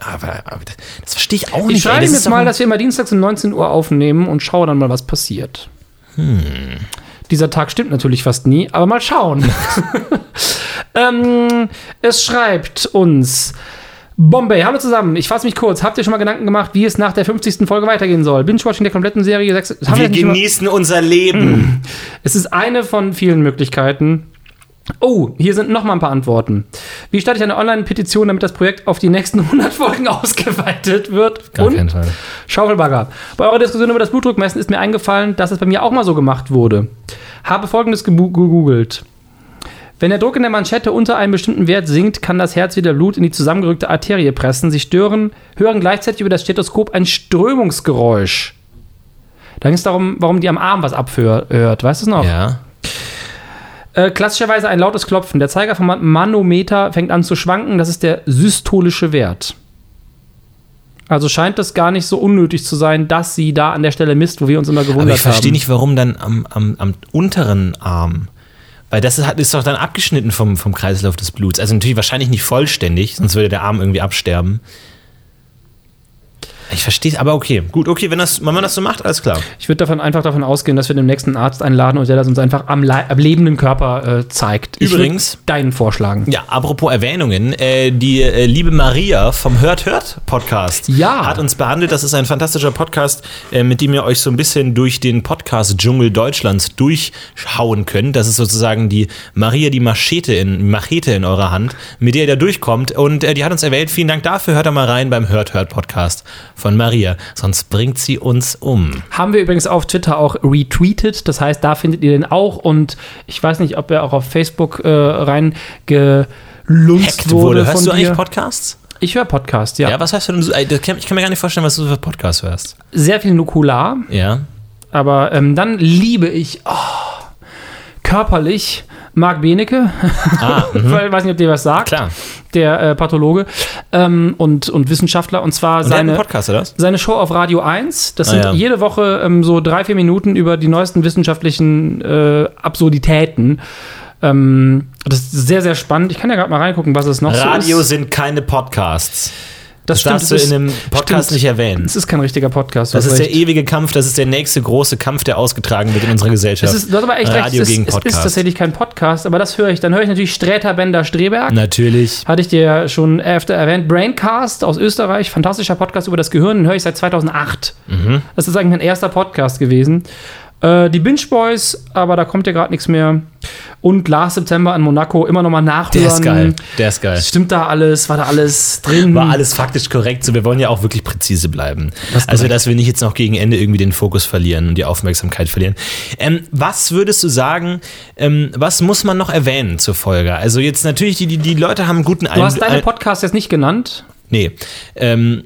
Aber, aber das verstehe ich auch nicht. Ich schreibe ihm jetzt mal, dass wir immer dienstags um 19 Uhr aufnehmen und schaue dann mal, was passiert. Hm. Dieser Tag stimmt natürlich fast nie, aber mal schauen. [LAUGHS] [LAUGHS] ähm, es schreibt uns. Bombay, hallo zusammen. Ich fasse mich kurz. Habt ihr schon mal Gedanken gemacht, wie es nach der 50. Folge weitergehen soll? Binge-Watching der kompletten Serie. Sechs, haben wir schon mal- genießen unser Leben. es ist eine von vielen Möglichkeiten. Oh, hier sind noch mal ein paar Antworten. Wie starte ich eine Online-Petition, damit das Projekt auf die nächsten 100 Folgen [LAUGHS] ausgeweitet wird? Gar Und keinen Fall. Schaufelbagger. Bei eurer Diskussion über das Blutdruckmessen ist mir eingefallen, dass es bei mir auch mal so gemacht wurde. Habe folgendes gegoogelt. Wenn der Druck in der Manschette unter einem bestimmten Wert sinkt, kann das Herz wieder Blut in die zusammengerückte Arterie pressen. Sie stören, hören gleichzeitig über das Stethoskop ein Strömungsgeräusch. Da ging es darum, warum die am Arm was abhört. Weißt du es noch? Ja. Äh, klassischerweise ein lautes Klopfen. Der Zeiger vom Manometer fängt an zu schwanken. Das ist der systolische Wert. Also scheint es gar nicht so unnötig zu sein, dass sie da an der Stelle misst, wo wir uns immer gewundert Aber ich verstehe haben. nicht, warum dann am, am, am unteren Arm. Weil das ist, doch dann abgeschnitten vom, vom Kreislauf des Bluts. Also natürlich wahrscheinlich nicht vollständig, sonst würde der Arm irgendwie absterben. Ich verstehe es, aber okay. Gut, okay, wenn, das, wenn man das so macht, alles klar. Ich würde davon einfach davon ausgehen, dass wir den nächsten Arzt einladen und der das uns einfach am, Le am lebenden Körper äh, zeigt. Übrigens- deinen vorschlagen. Ja, apropos Erwähnungen, äh, die äh, liebe Maria vom Hört Hört Podcast Ja. hat uns behandelt. Das ist ein fantastischer Podcast, äh, mit dem ihr euch so ein bisschen durch den Podcast-Dschungel Deutschlands durchschauen könnt. Das ist sozusagen die Maria, die Machete in, Machete in eurer Hand, mit der ihr da durchkommt. Und äh, die hat uns erwähnt. Vielen Dank dafür. Hört da mal rein beim Hört Hört Podcast von Maria. Sonst bringt sie uns um. Haben wir übrigens auf Twitter auch retweetet. Das heißt, da findet ihr den auch. Und ich weiß nicht, ob er auch auf Facebook äh, reingelunzt wurde. wurde. Hörst von du eigentlich dir. Podcasts? Ich höre Podcast, ja. Ja, was heißt du denn? Ich kann mir gar nicht vorstellen, was du für Podcasts hörst. Sehr viel Nukular. Ja. Aber ähm, dann liebe ich oh, körperlich Marc Benecke, Ah, [LAUGHS] mhm. weil ich weiß nicht, ob dir was sagt, klar. der äh, Pathologe ähm, und, und Wissenschaftler. Und zwar Und seine, Podcast, oder seine Show auf Radio 1. Das Ah, sind ja. jede Woche ähm, so drei, vier Minuten über die neuesten wissenschaftlichen äh, Absurditäten. Ähm, das ist sehr, sehr spannend. Ich kann ja gerade mal reingucken, was es noch Radio so ist. sind keine Podcasts. Das Das darfst du es in einem Podcast stimmt. nicht erwähnen. Es ist kein richtiger Podcast. Das ist recht. der ewige Kampf, das ist der nächste große Kampf, der ausgetragen wird in unserer Gesellschaft. Es ist, du hast aber echt Radio recht, gegen es, ist, es ist Podcast. tatsächlich kein Podcast, aber das höre ich. Dann höre ich natürlich Sträter Bender Streberg. Natürlich. Hatte ich dir ja schon öfter erwähnt. Braincast aus Österreich, fantastischer Podcast über das Gehirn, den höre ich seit 2008. Mhm. Das ist eigentlich mein erster Podcast gewesen. Äh, die Binge Boys, aber da kommt ja gerade nichts mehr. Und Last September in Monaco, immer nochmal nachhören. Der ist geil. Der ist geil. Stimmt da alles? War da alles drin? War alles faktisch korrekt. So, wir wollen ja auch wirklich präzise bleiben. Das Also, dass wir nicht jetzt noch gegen Ende irgendwie den Fokus verlieren und die Aufmerksamkeit verlieren. Ähm, was würdest du sagen, ähm, was muss man noch erwähnen zur Folge? Also, jetzt natürlich, die, die, die Leute haben einen guten Du hast deine Einblick. Podcasts jetzt nicht genannt. Nee. Ähm,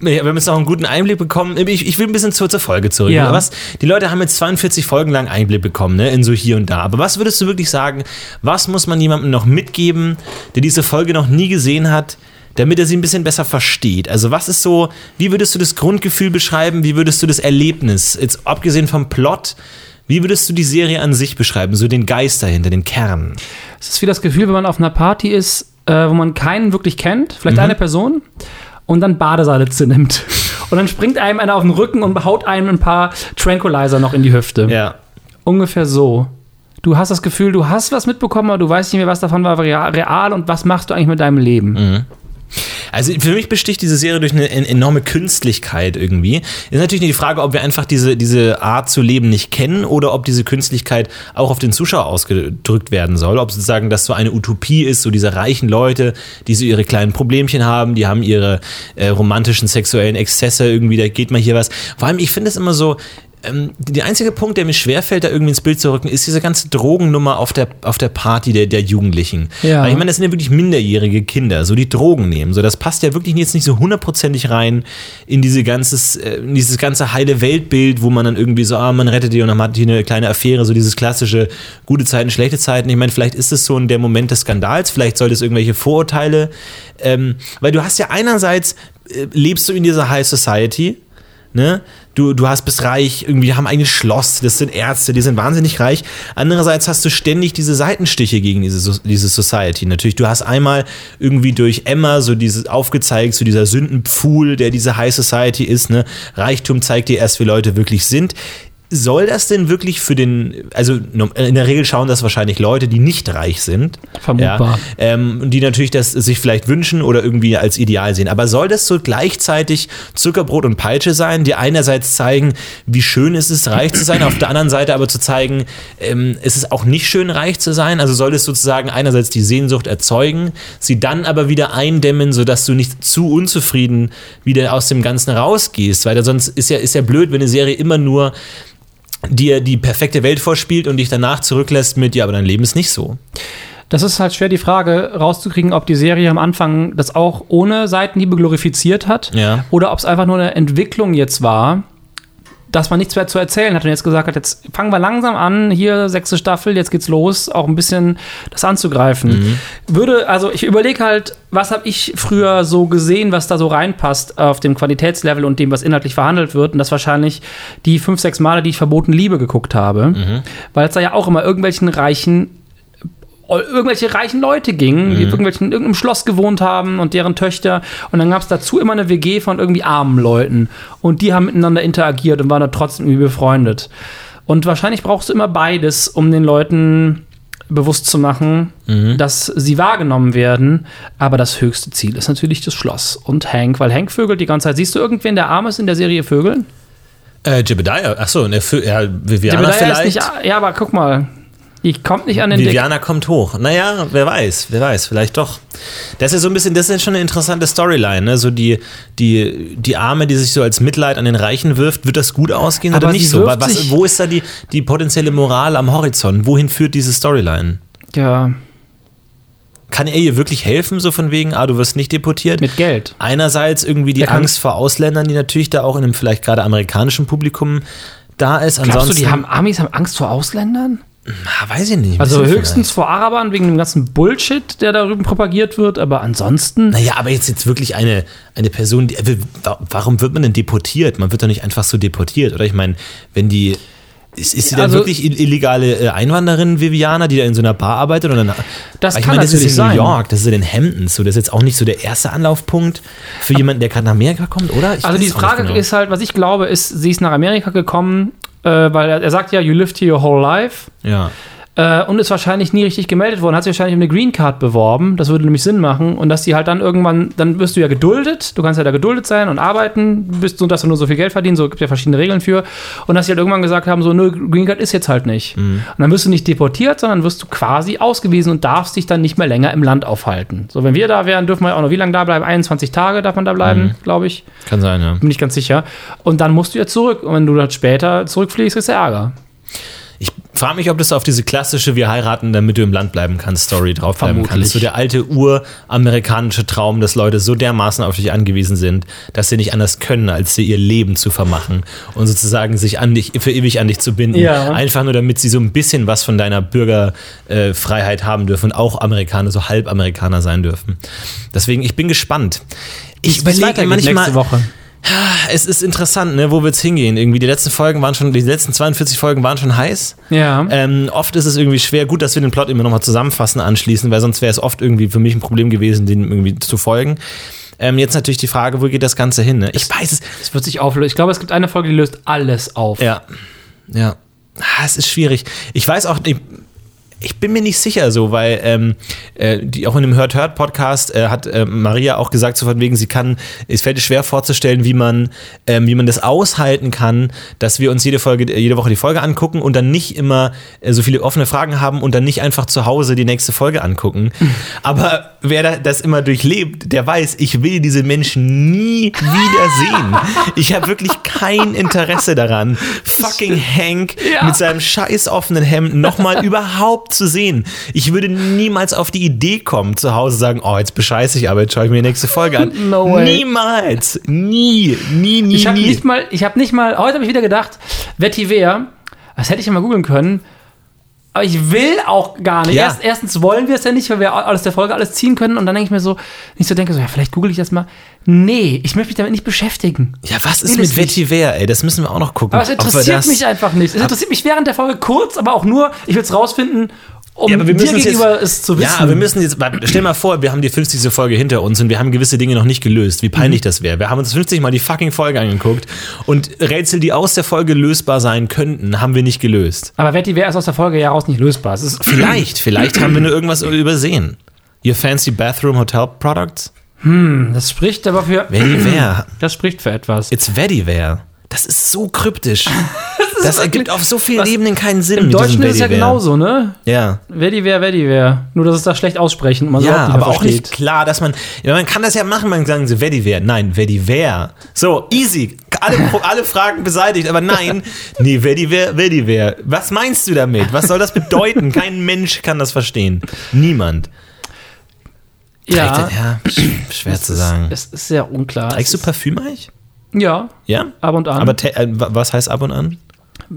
wir haben jetzt noch einen guten Einblick bekommen. Ich, ich will ein bisschen zur, zur Folge zurück. Ja. Was, die Leute haben jetzt 42 Folgen lang Einblick bekommen, ne, in so hier und da. Aber was würdest du wirklich sagen, was muss man jemandem noch mitgeben, der diese Folge noch nie gesehen hat, damit er sie ein bisschen besser versteht? Also was ist so, wie würdest du das Grundgefühl beschreiben? Wie würdest du das Erlebnis, jetzt abgesehen vom Plot, wie würdest du die Serie an sich beschreiben? So den Geist dahinter, den Kern. Es ist wie das Gefühl, wenn man auf einer Party ist, äh, wo man keinen wirklich kennt, Mhm. vielleicht eine Person, und dann Badesalitze nimmt. Und dann springt einem einer auf den Rücken und haut einem ein paar Tranquilizer noch in die Hüfte. Ja. Ungefähr so. Du hast das Gefühl, du hast was mitbekommen, aber du weißt nicht mehr, was davon war real und was machst du eigentlich mit deinem Leben. Mhm. Also für mich besticht diese Serie durch eine enorme Künstlichkeit irgendwie. Ist natürlich die Frage, ob wir einfach diese, diese Art zu leben nicht kennen oder ob diese Künstlichkeit auch auf den Zuschauer ausgedrückt werden soll. Ob sozusagen das so eine Utopie ist, so diese reichen Leute, die so ihre kleinen Problemchen haben, die haben ihre äh, romantischen sexuellen Exzesse irgendwie, da geht mal hier was. Vor allem, ich finde es immer so, ähm, der einzige Punkt, der mir schwerfällt, da irgendwie ins Bild zu rücken, ist diese ganze Drogennummer auf der, auf der Party der, der Jugendlichen. Ja. Weil ich meine, das sind ja wirklich minderjährige Kinder, so die Drogen nehmen. So, das passt ja wirklich jetzt nicht so hundertprozentig rein in, diese ganzes, äh, in dieses ganze heile Weltbild, wo man dann irgendwie so, ah, man rettet die und dann hat die eine kleine Affäre, so dieses klassische gute Zeiten, schlechte Zeiten. Ich meine, vielleicht ist es so in der Moment des Skandals, vielleicht soll das irgendwelche Vorurteile, ähm, weil du hast ja einerseits, äh, lebst du in dieser High Society, ne? Du, du hast bist reich, irgendwie haben ein Schloss, das sind Ärzte, die sind wahnsinnig reich. Andererseits hast du ständig diese Seitenstiche gegen diese, diese Society. Natürlich, du hast einmal irgendwie durch Emma so dieses aufgezeigt, so dieser Sündenpfuhl, der diese High Society ist, ne? Reichtum zeigt dir erst, wie Leute wirklich sind soll das denn wirklich für den, also in der Regel schauen das wahrscheinlich Leute, die nicht reich sind. Vermutbar. Ja, ähm, die natürlich das sich vielleicht wünschen oder irgendwie als Ideal sehen. Aber soll das so gleichzeitig Zuckerbrot und Peitsche sein, die einerseits zeigen, wie schön ist es, reich zu sein, auf der anderen Seite aber zu zeigen, ähm, ist es auch nicht schön, reich zu sein? Also soll es sozusagen einerseits die Sehnsucht erzeugen, sie dann aber wieder eindämmen, sodass du nicht zu unzufrieden wieder aus dem Ganzen rausgehst, weil sonst ist ja, ist ja blöd, wenn eine Serie immer nur dir die perfekte Welt vorspielt und dich danach zurücklässt mit, ja, aber dein Leben ist nicht so. Das ist halt schwer, die Frage rauszukriegen, ob die Serie am Anfang das auch ohne Seitenhiebe glorifiziert hat ja. oder ob es einfach nur eine Entwicklung jetzt war, dass man nichts mehr zu erzählen hat und jetzt gesagt hat, jetzt fangen wir langsam an, hier sechste Staffel, jetzt geht's los, auch ein bisschen das anzugreifen. Mhm. Würde, also ich überlege halt, was habe ich früher so gesehen, was da so reinpasst auf dem Qualitätslevel und dem, was inhaltlich verhandelt wird und das wahrscheinlich die fünf, sechs Male, die ich verboten Liebe geguckt habe, mhm. weil es da ja auch immer irgendwelchen reichen irgendwelche reichen Leute gingen, mhm. die irgendwelchen, in irgendeinem Schloss gewohnt haben und deren Töchter. Und dann gab es dazu immer eine WG von irgendwie armen Leuten. Und die haben miteinander interagiert und waren dann trotzdem irgendwie befreundet. Und wahrscheinlich brauchst du immer beides, um den Leuten bewusst zu machen, mhm. dass sie wahrgenommen werden. Aber das höchste Ziel ist natürlich das Schloss und Hank, weil Hank vögelt die ganze Zeit. Siehst du irgendwen, der arm ist in der Serie Vögeln? Äh, Jebediah, achso, ne, ja, Viviana Jebediah vielleicht. Ist nicht, ja, aber guck mal, ich kommt nicht an den Viviana Dick. kommt hoch. Naja, wer weiß, wer weiß, vielleicht doch. Das ist so ein bisschen, das ist schon eine interessante Storyline, ne? So die, die, die Arme, die sich so als Mitleid an den Reichen wirft, wird das gut ausgehen Aber oder nicht so? Was, wo ist da die, die potenzielle Moral am Horizont? Wohin führt diese Storyline? Ja. Kann er ihr wirklich helfen, so von wegen, ah, du wirst nicht deportiert? Mit Geld. Einerseits irgendwie die Der Angst vor Ausländern, die natürlich da auch in einem vielleicht gerade amerikanischen Publikum da ist. Glaubst Ansonsten, du, die haben Amis haben Angst vor Ausländern? Na, weiß ich nicht. Also höchstens vor Arabern wegen dem ganzen Bullshit, der darüber propagiert wird, aber ansonsten. Naja, aber jetzt, jetzt wirklich eine, eine Person, die, warum wird man denn deportiert? Man wird doch nicht einfach so deportiert, oder? Ich meine, wenn die. Ist, ist sie also, denn wirklich illegale äh, Einwanderin, Viviana, die da in so einer Bar arbeitet? Oder eine, das kann meine, das ist in New York, das ist in den Hamptons. So, das ist jetzt auch nicht so der erste Anlaufpunkt für jemanden, der gerade nach Amerika kommt, oder? Ich also die Frage genau. ist halt, was ich glaube, ist, sie ist nach Amerika gekommen, äh, weil er, er, sagt ja, you lived here your whole life. Ja. Äh, und ist wahrscheinlich nie richtig gemeldet worden, hat sich wahrscheinlich um eine Green Card beworben. Das würde nämlich Sinn machen. Und dass die halt dann irgendwann, dann wirst du ja geduldet. Du kannst ja da geduldet sein und arbeiten, bist so, dass du nur so viel Geld verdienst. So gibt ja verschiedene Regeln für. Und dass sie halt irgendwann gesagt haben, so, nö, Green Card ist jetzt halt nicht. Mhm. Und dann wirst du nicht deportiert, sondern wirst du quasi ausgewiesen und darfst dich dann nicht mehr länger im Land aufhalten. So, wenn wir da wären, dürfen wir auch noch wie lange da bleiben? 21 Tage darf man da bleiben, mhm. glaube ich. Kann sein, ja. Bin ich ganz sicher. Und dann musst du ja zurück. Und wenn du dann später zurückfliegst, ist der Ärger frage mich, ob das auf diese klassische Wir heiraten, damit du im Land bleiben kannst, Story draufbleiben kannst. So der alte uramerikanische Traum, dass Leute so dermaßen auf dich angewiesen sind, dass sie nicht anders können, als sie ihr Leben zu vermachen und sozusagen sich an dich, für ewig an dich zu binden. Ja. Einfach nur, damit sie so ein bisschen was von deiner Bürgerfreiheit äh, haben dürfen und auch Amerikaner, so Halbamerikaner sein dürfen. Deswegen, ich bin gespannt. Ich überlege manchmal. Nächste Woche. Es ist interessant, ne, wo wir jetzt hingehen. Irgendwie die letzten Folgen waren schon, die letzten 42 Folgen waren schon heiß. Ja. Ähm, oft ist es irgendwie schwer. Gut, dass wir den Plot immer nochmal zusammenfassen anschließen, weil sonst wäre es oft irgendwie für mich ein Problem gewesen, den irgendwie zu folgen. Ähm, jetzt natürlich die Frage, wo geht das Ganze hin? Ne? Ich weiß es. Es wird sich auflösen. Ich glaube, es gibt eine Folge, die löst alles auf. Ja. Ja. Ah, es ist schwierig. Ich weiß auch, ich, ich bin mir nicht sicher so, weil ähm, äh, die, auch in dem Hört Hört Podcast äh, hat äh, Maria auch gesagt, so von wegen, sie kann, es fällt ihr schwer vorzustellen, wie man, ähm, wie man das aushalten kann, dass wir uns jede Folge, äh, jede Woche die Folge angucken und dann nicht immer äh, so viele offene Fragen haben und dann nicht einfach zu Hause die nächste Folge angucken. [LAUGHS] Aber wer da, das immer durchlebt, der weiß, ich will diese Menschen nie wieder sehen. Ich habe wirklich kein Interesse daran, [LAUGHS] fucking Hank Ja. mit seinem scheiß offenen Hemd nochmal [LAUGHS] überhaupt zu sehen. Ich würde niemals auf die Idee kommen, zu Hause sagen, oh, jetzt bescheiße ich, aber jetzt schaue ich mir die nächste Folge an. [LAUGHS] No way. Niemals. Nie, nie, nie, Ich habe nie. nicht mal, ich habe nicht mal, heute habe ich wieder gedacht, Vetiver, das hätte ich ja mal googeln können. Aber ich will auch gar nicht. Ja. Erst, erstens wollen wir es ja nicht, weil wir alles der Folge alles ziehen können. Und dann denke ich mir so, nicht so denke, so, ja, vielleicht google ich das mal. Nee, ich möchte mich damit nicht beschäftigen. ja, was ist es mit. Vetiver, ey? Das müssen wir auch noch gucken. Aber es interessiert das- mich einfach nicht. Es interessiert mich während der Folge kurz, aber auch nur, ich will es rausfinden, um Ja, aber wir dir müssen jetzt, es zu wissen. Ja, aber wir müssen jetzt, stell mal vor, wir haben die 50. Folge hinter uns und wir haben gewisse Dinge noch nicht gelöst, wie peinlich Mhm. das wäre. Wir haben uns 50 Mal die fucking Folge angeguckt und Rätsel, die aus der Folge lösbar sein könnten, haben wir nicht gelöst. aber Vetiver ist aus der Folge ja raus nicht lösbar. [CLEARS THROAT] Vielleicht, vielleicht haben wir nur irgendwas übersehen. Your fancy bathroom hotel products? das spricht aber für, Vetiver. [CLEARS THROAT] das spricht für etwas. It's Vetiver. Das ist so kryptisch. [LAUGHS] Das ergibt auf so vielen Ebenen keinen Sinn. Im Deutschen ist es ja genauso, ne? Ja. Vetiver, Vetiver. Nur, dass es da schlecht aussprechen und man es Ja, aber mehr auch nicht versteht. klar, dass man, ja, man kann das ja machen, man sagen so, Vetiver. Nein, Vetiver. So, easy. Alle, alle Fragen beseitigt, aber nein, [LAUGHS] nee, Vetiver, Vetiver. Was meinst du damit? Was soll das bedeuten? Kein Mensch kann das verstehen. Niemand. Ja, ja sch- schwer zu sagen. es ist sehr unklar. Trägst du Es ist- Parfüm eigentlich? Ja, Ja? ab und an. Aber äh, wa- was heißt ab und an?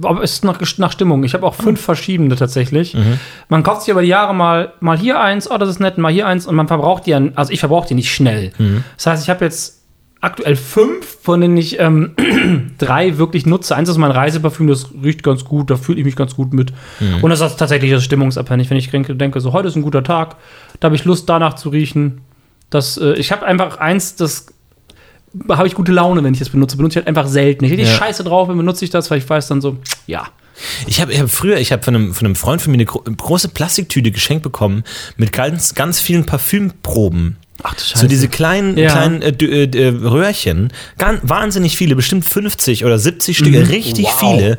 Aber es ist nach, nach Stimmung. Ich habe auch fünf verschiedene tatsächlich. Mhm. Man kauft sich über die Jahre mal, mal hier eins, oh, das ist nett, mal hier eins und man verbraucht die, an- also ich verbrauche die nicht schnell. Mhm. Das heißt, ich habe jetzt aktuell fünf, von denen ich ähm, [CLEARS THROAT] drei wirklich nutze. Eins ist mein Reiseparfüm, das riecht ganz gut, da fühle ich mich ganz gut mit. Mhm. Und das ist tatsächlich das stimmungsabhängig. Wenn ich denke, denke, so heute ist ein guter Tag, da habe ich Lust danach zu riechen. Das, äh, ich habe einfach eins, das habe ich gute Laune, wenn ich das benutze. Benutze ich halt einfach selten. Ich, wenn ich Ja. scheiße drauf bin, benutze ich das, weil ich weiß dann so, ja. Ich habe ich hab früher, ich habe von einem, von einem Freund von mir eine gro große Plastiktüte geschenkt bekommen mit ganz, ganz vielen Parfümproben. Ach du So diese kleinen, Ja. kleinen äh, d- äh, äh, Röhrchen, ganz, wahnsinnig viele, bestimmt 50 oder 70 Stücke, richtig Wow. viele.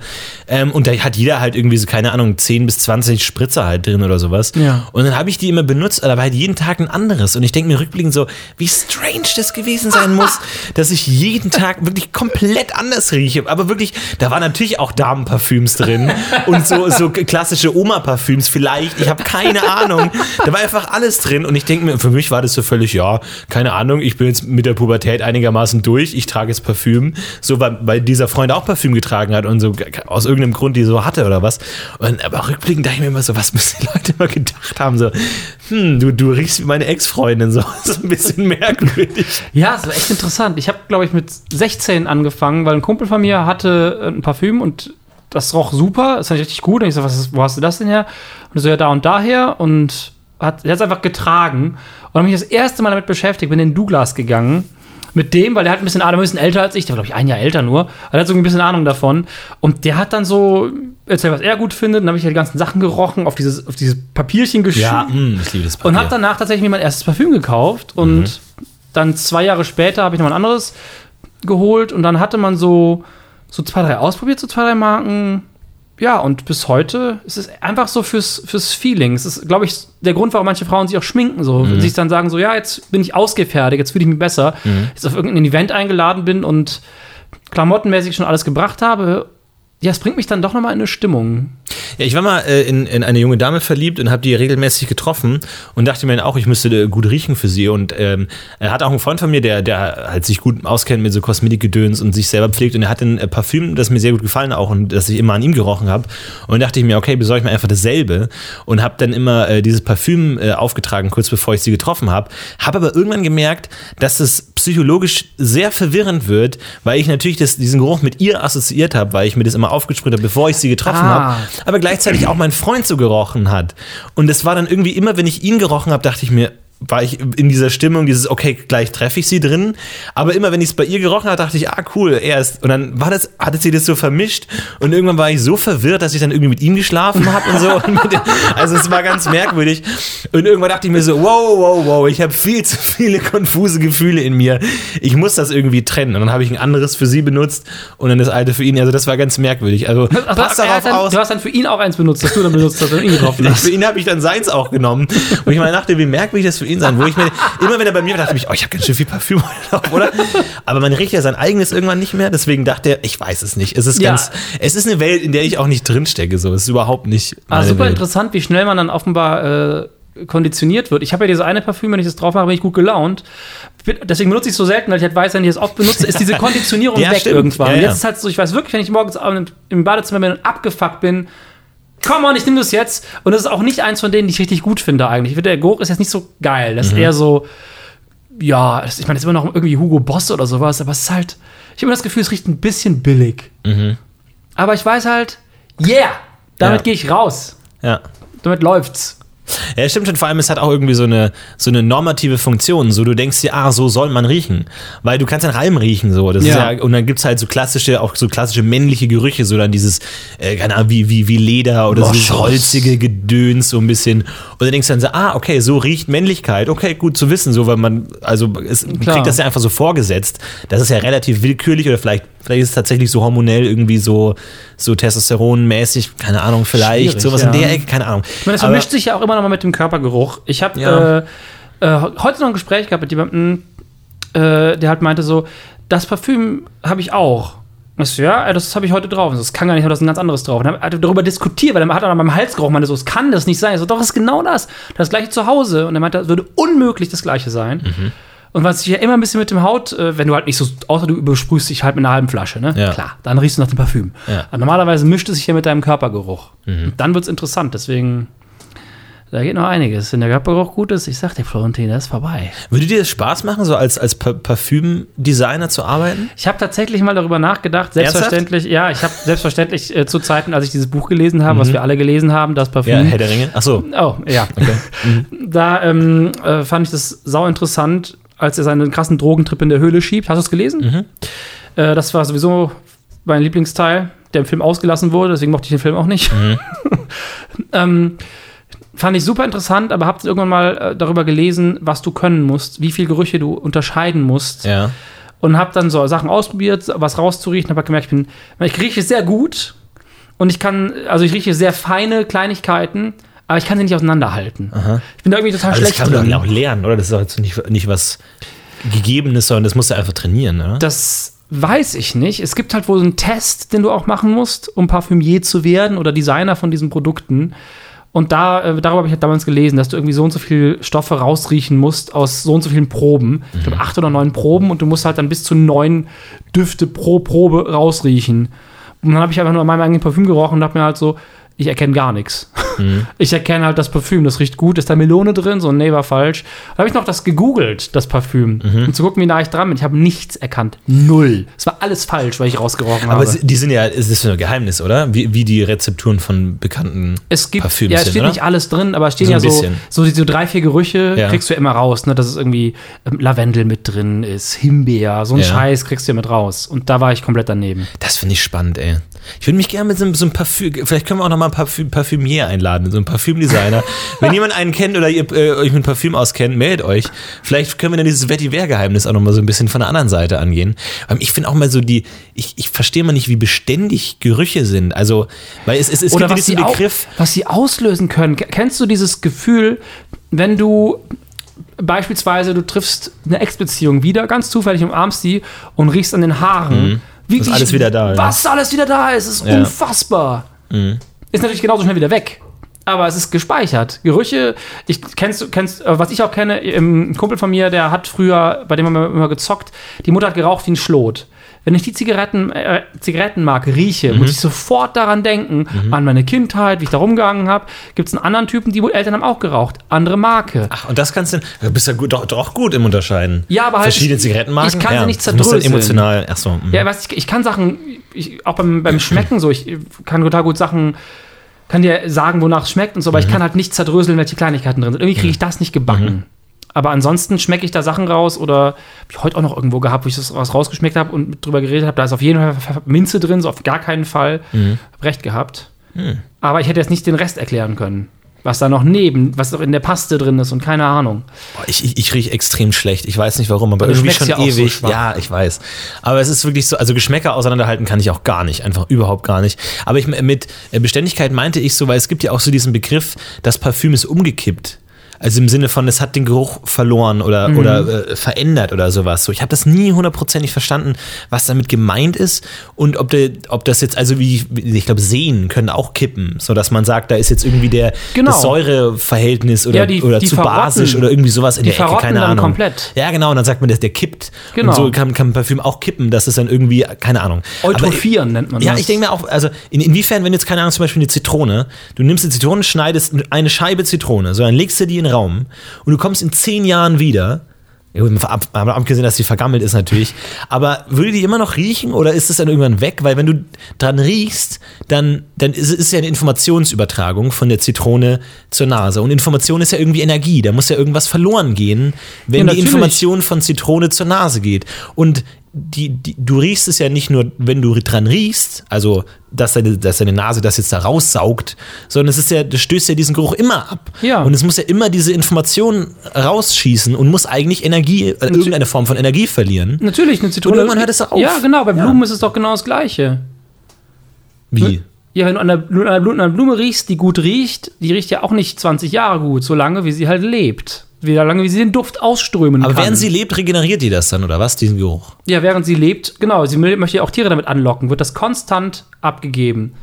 Ähm, und da hat jeder halt irgendwie so, keine Ahnung, 10 bis 20 Spritzer halt drin oder sowas. Ja. Und dann habe ich die immer benutzt, aber halt jeden Tag ein anderes. Und ich denke mir rückblickend so, wie strange das gewesen sein muss, [LAUGHS] dass ich jeden Tag wirklich komplett anders rieche. Aber wirklich, da waren natürlich auch Damenparfüms drin [LAUGHS] und so, so klassische Oma-Parfüms vielleicht. Ich habe keine Ahnung. Da war einfach alles drin. Und ich denke mir, für mich war das so völlig, ja, keine Ahnung, ich bin jetzt mit der Pubertät einigermaßen durch. Ich trage jetzt Parfüm. So, weil, weil dieser Freund auch Parfüm getragen hat und so aus irgendeinem Grund die so hatte oder was. Und, aber rückblickend dachte ich mir immer so, was müssen die Leute immer gedacht haben? So, hm, du, du riechst wie meine Ex-Freundin. So, [LAUGHS] so ein bisschen merkwürdig. Ja, war echt interessant. Ich habe, glaube ich, mit 16 angefangen, weil ein Kumpel von mir hatte äh, ein Parfüm und das roch super. Das fand ich richtig gut. Und ich so, was ist, wo hast du das denn her? Und so, ja, da und daher. Und hat er hat es einfach getragen. Und habe mich das erste Mal damit beschäftigt, bin in Douglas gegangen. Mit dem, weil der hat ein bisschen Ahnung, ein bisschen älter als ich, der war, glaube ich, ein Jahr älter nur. Der hat so ein bisschen Ahnung davon. Und der hat dann so erzählt, was er gut findet. Und dann habe ich halt die ganzen Sachen gerochen, auf dieses, auf dieses Papierchen geschrieben. hm, ich liebe das Papier. Und habe danach tatsächlich mir mein erstes Parfüm gekauft. Und dann zwei Jahre später habe ich noch ein anderes geholt. Und dann hatte man so, so zwei, drei ausprobiert, so zwei, drei Marken. Ja, und bis heute ist es einfach so fürs, fürs Feeling. Es ist, glaube ich, der Grund, warum manche Frauen sich auch schminken. So, Mhm. Sich dann sagen, so, ja, jetzt bin ich ausgefertigt, jetzt fühle ich mich besser. Mhm. Jetzt auf irgendein Event eingeladen bin und klamottenmäßig schon alles gebracht habe. Ja, es bringt mich dann doch nochmal in eine Stimmung. Ja, ich war mal äh, in, in eine junge Dame verliebt und habe die regelmäßig getroffen und dachte mir dann auch, ich müsste äh, gut riechen für sie. Und ähm, er hat auch einen Freund von mir, der, der halt sich gut auskennt mit so Kosmetikgedöns und sich selber pflegt. Und er hat ein äh, Parfüm, das mir sehr gut gefallen auch und das ich immer an ihm gerochen habe. Und dachte ich mir, okay, besorge ich mir einfach dasselbe und habe dann immer äh, dieses Parfüm äh, aufgetragen, kurz bevor ich sie getroffen habe. Habe aber irgendwann gemerkt, dass es psychologisch sehr verwirrend wird, weil ich natürlich das, diesen Geruch mit ihr assoziiert habe, weil ich mir das immer aufgesprüht habe, bevor ich sie getroffen Ah. habe aber gleichzeitig auch mein Freund so gerochen hat. Und es war dann irgendwie immer, wenn ich ihn gerochen habe, dachte ich mir, war ich in dieser Stimmung, dieses, okay, gleich treffe ich sie drin. Aber immer, wenn ich es bei ihr gerochen habe, dachte ich, ah, cool, er ist. Und dann war das, hatte sie das so vermischt. Und irgendwann war ich so verwirrt, dass ich dann irgendwie mit ihm geschlafen habe und so. [LAUGHS] Und dem, also es war ganz merkwürdig. Und irgendwann dachte ich mir so, wow, wow, wow, ich habe viel zu viele konfuse Gefühle in mir. Ich muss das irgendwie trennen. Und dann habe ich ein anderes für sie benutzt und dann das alte für ihn. Also das war ganz merkwürdig. Also Ach, passt er darauf dann, aus. Du hast dann für ihn auch eins benutzt, das du dann benutzt hast und ihn getroffen [LAUGHS] hast. Für ihn habe ich dann seins auch genommen. Und ich mal dachte, wie merkwürdig das für ihn sein. Wo ich mir, [LAUGHS] immer wenn er bei mir dachte ich, oh, ich habe ganz schön viel Parfüm [LAUGHS] drauf, oder? Aber man riecht ja sein eigenes irgendwann nicht mehr. Deswegen dachte er, ich weiß es nicht. Es ist Ja. ganz, es ist eine Welt, in der ich auch nicht drinstecke. So, es ist überhaupt nicht. Ah, super Welt. interessant, wie schnell man dann offenbar äh, konditioniert wird. Ich habe ja diese eine Parfüm, wenn ich das drauf mache, bin ich gut gelaunt. Deswegen benutze ich es so selten, weil ich halt weiß, wenn ich es oft benutze, ist diese [LAUGHS] Konditionierung Ja, weg stimmt. irgendwann. Ja, ja. jetzt ist halt so, ich weiß wirklich, wenn ich morgens im Badezimmer bin und abgefuckt bin, come on, ich nehme das jetzt. Und das ist auch nicht eins von denen, die ich richtig gut finde eigentlich. Ich finde, der Geruch ist jetzt nicht so geil. Das ist Mhm. eher so, ja, ich meine, es ist immer noch irgendwie Hugo Boss oder sowas, aber es ist halt, ich habe immer das Gefühl, es riecht ein bisschen billig. Aber ich weiß halt, yeah, damit Ja. gehe ich raus. Ja. Damit läuft's. Ja, stimmt schon. Vor allem, es hat auch irgendwie so eine, so eine normative Funktion. So, du denkst dir, ah, so soll man riechen. Weil du kannst ja nach allem riechen, so. Das Ja. Ist ja, und dann gibt's halt so klassische, auch so klassische männliche Gerüche, so dann dieses, äh, keine Ahnung, wie, wie, wie Leder oder so dieses holzige Gedöns, so ein bisschen. Und dann denkst du dann so, ah, okay, so riecht Männlichkeit. Okay, gut zu wissen, so, weil man, also, es Klar. kriegt das ja einfach so vorgesetzt. Das ist ja relativ willkürlich oder vielleicht, vielleicht ist es tatsächlich so hormonell irgendwie so, so testosteronmäßig, keine Ahnung, vielleicht, Schwierig, sowas in ja. der Ecke, keine Ahnung. Ich meine, das Aber- vermischt sich ja auch immer noch mal mit dem Körpergeruch. Ich habe Ja. äh, äh, heute noch ein Gespräch gehabt mit jemandem, äh, der halt meinte so, das Parfüm habe ich auch. Ich so, ja, das habe ich heute drauf. So, Das kann gar nicht, ich habe das ein ganz anderes drauf. Und dann hat er darüber diskutiert, weil er hat dann an meinem Hals gerochen, meinte so, es kann das nicht sein. Ich so, doch, es ist genau das. Das gleiche zu Hause. Und er meinte, das würde unmöglich das gleiche sein. Mhm. Und was sich ja immer ein bisschen mit dem Haut, äh, wenn du halt nicht so, außer du übersprühst dich halt mit einer halben Flasche, ne? Ja. Klar, dann riechst du nach dem Parfüm. Ja. Aber normalerweise mischt es sich ja mit deinem Körpergeruch. Mhm. Und dann wird es interessant. Deswegen, da geht noch einiges. Wenn der Körpergeruch gut ist, ich sag dir, Florentin, der ist vorbei. Würde dir das Spaß machen, so als, als Pa- Parfümdesigner zu arbeiten? Ich habe tatsächlich mal darüber nachgedacht, selbstverständlich, ja, ich habe selbstverständlich äh, zu Zeiten, als ich dieses Buch gelesen habe, was wir alle gelesen haben, das Parfüm. Mhm. Ja, Herr der Ringe. Ach so. Oh, ja. [LAUGHS] Da ähm, äh, fand ich das sau interessant, als er seinen krassen Drogentrip in der Höhle schiebt. Hast du es gelesen? Mhm. Äh, das war sowieso mein Lieblingsteil, der im Film ausgelassen wurde, deswegen mochte ich den Film auch nicht. Mhm. [LAUGHS] ähm, fand ich super interessant, aber habe irgendwann mal äh, darüber gelesen, was du können musst, wie viele Gerüche du unterscheiden musst Ja. und habe dann so Sachen ausprobiert, was rauszuriechen, habe gemerkt, ich bin, ich rieche sehr gut und ich kann, also ich rieche sehr feine Kleinigkeiten, aber ich kann sie nicht auseinanderhalten. Ich bin da irgendwie total Aber das schlecht kann man drin. auch lernen, oder? Das ist doch jetzt nicht, nicht was Gegebenes, sondern das musst du einfach trainieren, oder? Das weiß ich nicht. Es gibt halt wohl so einen Test, den du auch machen musst, um Parfümier zu werden oder Designer von diesen Produkten. Und da, äh, darüber habe ich halt damals gelesen, dass du irgendwie so und so viel Stoffe rausriechen musst aus so und so vielen Proben. Ich glaube, acht oder neun Proben und du musst halt dann bis zu neun Düfte pro Probe rausriechen. Und dann habe ich einfach nur an meinem eigenen Parfüm gerochen und habe mir halt so, ich erkenne gar nichts. [LAUGHS] Ich erkenne halt das Parfüm, das riecht gut, ist da Melone drin, so nee, war falsch. Da habe ich noch das gegoogelt, das Parfüm, um zu gucken, wie nah ich dran bin. Ich habe nichts erkannt. Null. Es war alles falsch, weil ich rausgerochen Aber habe. es- die sind ja, es ist ein Geheimnis, oder? Wie, wie die Rezepturen von bekannten Es gibt, Parfüms ja, es steht oder? nicht alles drin, aber es stehen So ja so, so, so drei, vier Gerüche Ja. kriegst du ja immer raus, ne? Dass es irgendwie ähm, Lavendel mit drin ist, Himbeer, so ein Ja. Scheiß kriegst du ja mit raus. Und da war ich komplett daneben. Das finde ich spannend, ey. Ich würde mich gerne mit so einem, so einem Parfüm, vielleicht können wir auch noch mal einen Parfüm, Parfümier einladen, so einen Parfümdesigner. [LAUGHS] Wenn jemand einen kennt oder ihr äh, euch mit Parfüm auskennt, meldet euch. Vielleicht können wir dann dieses Vetiver-Geheimnis auch noch mal so ein bisschen von der anderen Seite angehen. Ähm, Ich finde auch mal so die, ich, ich verstehe mal nicht, wie beständig Gerüche sind. Also, weil es, es, es Oder gibt sie, diesen Begriff, was sie auslösen können. Kennst du dieses Gefühl, wenn du beispielsweise, du triffst eine Ex-Beziehung wieder, ganz zufällig umarmst die und riechst an den Haaren. Wie, Mhm. Ist alles wieder da, ja. Was alles wieder da ist, ist Ja. Mhm. unfassbar. Ist natürlich genauso schnell wieder weg. Aber es ist gespeichert. Gerüche, ich kennst kennst, äh, was ich auch kenne, ein Kumpel von mir, der hat früher, bei dem haben wir immer gezockt, die Mutter hat geraucht wie ein Schlot. Wenn ich die Zigaretten, äh, Zigarettenmarke rieche, Mhm. muss ich sofort daran denken, an meine Kindheit, wie ich da rumgegangen habe. Gibt es einen anderen Typen, die Eltern haben auch geraucht. Andere Marke. ach, und das kannst du, du bist ja gut, doch, doch gut im Unterscheiden. Ja, aber halt- Verschiedene Zigarettenmarken. ich kann sie ja, nicht musst dann zerdröseln. emotional, ach so. mhm. Ja, was ich, ich kann Sachen, ich, auch beim, beim [CLEARS THROAT] Schmecken so, ich kann total gut Sachen, kann dir sagen, wonach es schmeckt und so, aber Mhm. ich kann halt nicht zerdröseln, welche Kleinigkeiten drin sind. Irgendwie kriege ich das nicht gebacken. Aber ansonsten schmecke ich da Sachen raus oder habe ich heute auch noch irgendwo gehabt, wo ich das was rausgeschmeckt habe und drüber geredet habe. Da ist auf jeden Fall Minze drin, so auf gar keinen Fall. Hab recht gehabt. Aber ich hätte jetzt nicht den Rest erklären können. Was da noch neben, was noch in der Paste drin ist und keine Ahnung. Boah, Ich, ich, ich rieche extrem schlecht. Ich weiß nicht warum, aber du irgendwie schon ja so ewig. schwach. ja, ich weiß. Aber es ist wirklich so, also Geschmäcker auseinanderhalten kann ich auch gar nicht. Einfach überhaupt gar nicht. Aber ich, mit Beständigkeit meinte ich so, weil es gibt ja auch so diesen Begriff, das Parfüm ist umgekippt. Also im Sinne von, es hat den Geruch verloren oder, Mhm. oder äh, verändert oder sowas. So, ich habe das nie hundertprozentig verstanden, was damit gemeint ist und ob, der, ob das jetzt, also wie, ich glaube, Sehen können auch kippen, so dass man sagt, da ist jetzt irgendwie der Genau. das Säureverhältnis oder, Ja, die- oder die zu basisch oder irgendwie sowas in Die der Ecke, keine dann Ahnung. komplett. Ja, genau, und dann sagt man, der, der kippt. Genau. Und so kann, kann ein Parfüm auch kippen, das ist dann irgendwie, keine Ahnung. Eutrophieren nennt man ja, das. ich denke mir auch, also in, inwiefern, wenn jetzt, keine Ahnung, zum Beispiel eine Zitrone, du nimmst eine Zitrone, schneidest eine Scheibe Zitrone, so dann legst du die in Raum und du kommst in zehn Jahren wieder, abgesehen, dass die vergammelt ist natürlich, aber würde die immer noch riechen oder ist es dann irgendwann weg? Weil wenn du dran riechst, dann, dann ist es ja eine Informationsübertragung von der Zitrone zur Nase. Und Information ist ja irgendwie Energie, da muss ja irgendwas verloren gehen, wenn Ja, die. Information von Zitrone zur Nase geht. Und die, die, du riechst es ja nicht nur, wenn du dran riechst, also dass deine, dass deine Nase das jetzt da raussaugt, sondern es ist ja, das stößt ja diesen Geruch immer ab. Ja. Und es muss ja immer diese Information rausschießen und muss eigentlich Energie, äh, irgendeine Form von Energie verlieren. Natürlich, eine Zitrone. Und irgendwann hört es auf. Ja, genau. Bei Ja. Blumen ist es doch genau das Gleiche. Wie? Ja, wenn du an Blu- an einer Blume riechst, die gut riecht, die riecht ja auch nicht 20 Jahre gut, solange wie sie halt lebt. Wie lange wie sie den Duft ausströmen Aber kann. während sie lebt, regeneriert die das dann, oder was, diesen Geruch? ja, während sie lebt, genau, sie mö- möchte ja auch Tiere damit anlocken, wird das konstant abgegeben.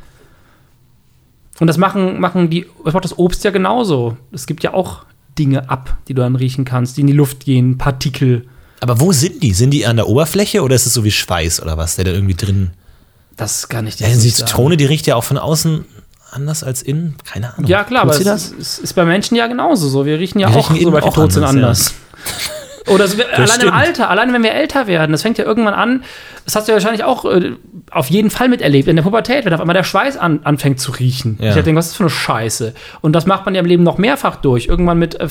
Und das machen, machen die, das macht das Obst ja genauso. Es gibt ja auch Dinge ab, die du dann riechen kannst, die in die Luft gehen, Partikel. Aber wo sind die? Sind die an der Oberfläche oder ist es so wie Schweiß oder was, der da irgendwie drin. Das kann ich dir Ja, die nicht sagen. Zitrone, die riecht ja auch von außen anders als innen. Keine Ahnung. Ja, klar, Tut aber es ist, es ist bei Menschen ja genauso so. Wir riechen ja Wir auch, riechen wir auch tot sind, anders, anders. [LAUGHS] Oder es, allein stimmt. im Alter, allein wenn wir älter werden, das fängt ja irgendwann an, das hast du ja wahrscheinlich auch äh, auf jeden Fall miterlebt, in der Pubertät, wenn auf einmal der Schweiß an, anfängt zu riechen. Ja. Ich denke, was ist das für eine Scheiße? Und das macht man ja im Leben noch mehrfach durch. Irgendwann mit, äh,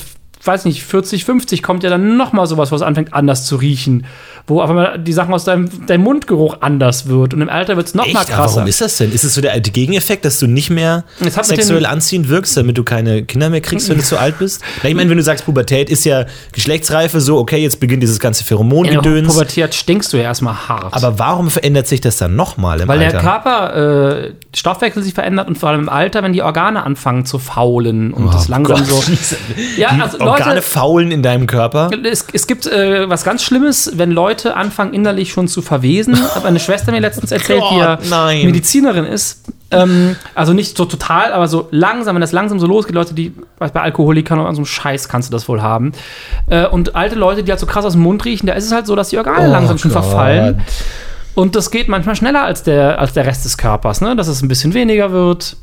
weiß nicht, 40, 50 kommt ja dann noch mal sowas, wo es anfängt anders zu riechen. Wo auf einmal die Sachen aus deinem, deinem Mundgeruch anders wird. Und im Alter wird es noch mal Echt? Aber krasser. warum ist das denn? Ist es so der alte Gegeneffekt, dass du nicht mehr sexuell anziehend wirkst, damit du keine Kinder mehr kriegst, wenn du zu alt bist? Ich meine, wenn du sagst, Pubertät ist ja Geschlechtsreife, so, okay, jetzt beginnt dieses ganze Pheromongedöns. Pubertät stinkst du ja erstmal hart. aber warum verändert sich das dann nochmal im Weil Alter? der Körper, äh, Stoffwechsel sich verändert und vor allem im Alter, wenn die Organe anfangen zu faulen und das langsam Oh Gott. so. [LAUGHS] Ja, also Organe faulen in deinem Körper. es, es gibt äh, was ganz Schlimmes, wenn Leute anfangen innerlich schon zu verwesen. [LAUGHS] Hat meine Schwester mir letztens erzählt, die ja nein. Medizinerin ist. Ähm, also nicht so total, aber so langsam, wenn das langsam so losgeht, Leute, die bei Alkoholikern oder so einem Scheiß kannst du das wohl haben. Äh, und alte Leute, die halt so krass aus dem Mund riechen, da ist es halt so, dass die Organe Oh langsam schon Gott. verfallen. Und das geht manchmal schneller als der, als der Rest des Körpers, ne? Dass es ein bisschen weniger wird.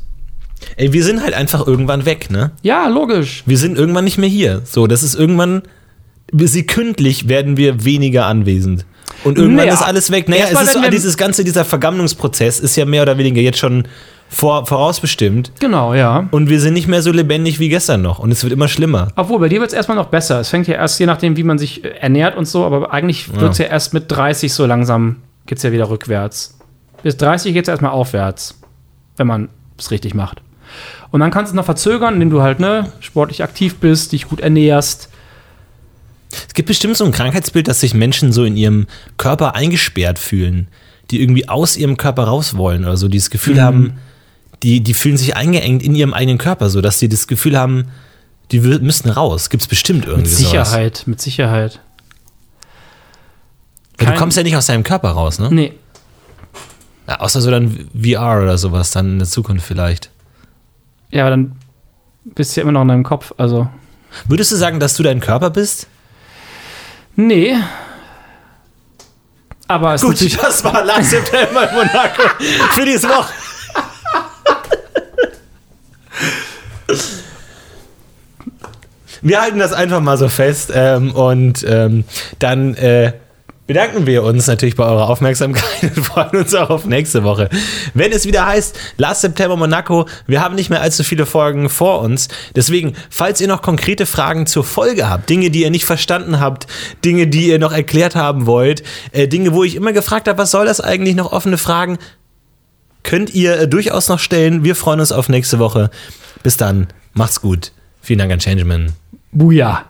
Ey, wir sind halt einfach irgendwann weg, ne? Ja, logisch. Wir sind irgendwann nicht mehr hier. So, das ist irgendwann, sekündlich werden wir weniger anwesend. Und irgendwann Naja, ist alles weg. Naja, es erstmal ist so, dieses ganze, dieser Vergammlungsprozess ist ja mehr oder weniger jetzt schon vor, vorausbestimmt. Genau, ja. Und wir sind nicht mehr so lebendig wie gestern noch. Und es wird immer schlimmer. Obwohl, bei dir wird es erstmal noch besser. Es fängt ja erst, je nachdem, wie man sich äh, ernährt und so, aber eigentlich wird es ja erst mit 30 so langsam, geht es ja wieder rückwärts. Bis 30 geht es erstmal aufwärts, wenn man es richtig macht. Und dann kannst du es noch verzögern, indem du halt ne, sportlich aktiv bist, dich gut ernährst. Es gibt bestimmt so ein Krankheitsbild, dass sich Menschen so in ihrem Körper eingesperrt fühlen, die irgendwie aus ihrem Körper raus wollen oder so, die das Gefühl Mhm. haben, die, die fühlen sich eingeengt in ihrem eigenen Körper, so dass sie das Gefühl haben, die müssten raus. Gibt es bestimmt irgendwie Mit sowas. Sicherheit, mit Sicherheit. Weil du kommst ja nicht aus deinem Körper raus, ne? Nee, Ja, außer so dann VR oder sowas, dann in der Zukunft vielleicht. Ja, aber dann bist du ja immer noch in deinem Kopf, also. Würdest du sagen, dass du dein Körper bist? Nee. Aber es ist natürlich das war Last September in Monaco für diese Woche. Wir halten das einfach mal so fest ähm, und ähm, dann äh, bedanken wir uns natürlich bei eurer Aufmerksamkeit [LAUGHS] und freuen uns auch auf nächste Woche. Wenn es wieder heißt, Last September Monaco, wir haben nicht mehr allzu viele Folgen vor uns. Deswegen, falls ihr noch konkrete Fragen zur Folge habt, Dinge, die ihr nicht verstanden habt, Dinge, die ihr noch erklärt haben wollt, äh, Dinge, wo ich immer gefragt habe, was soll das eigentlich, noch offene Fragen, könnt ihr äh, durchaus noch stellen. Wir freuen uns auf nächste Woche. Bis dann, macht's gut. Vielen Dank an Changeman. Buja.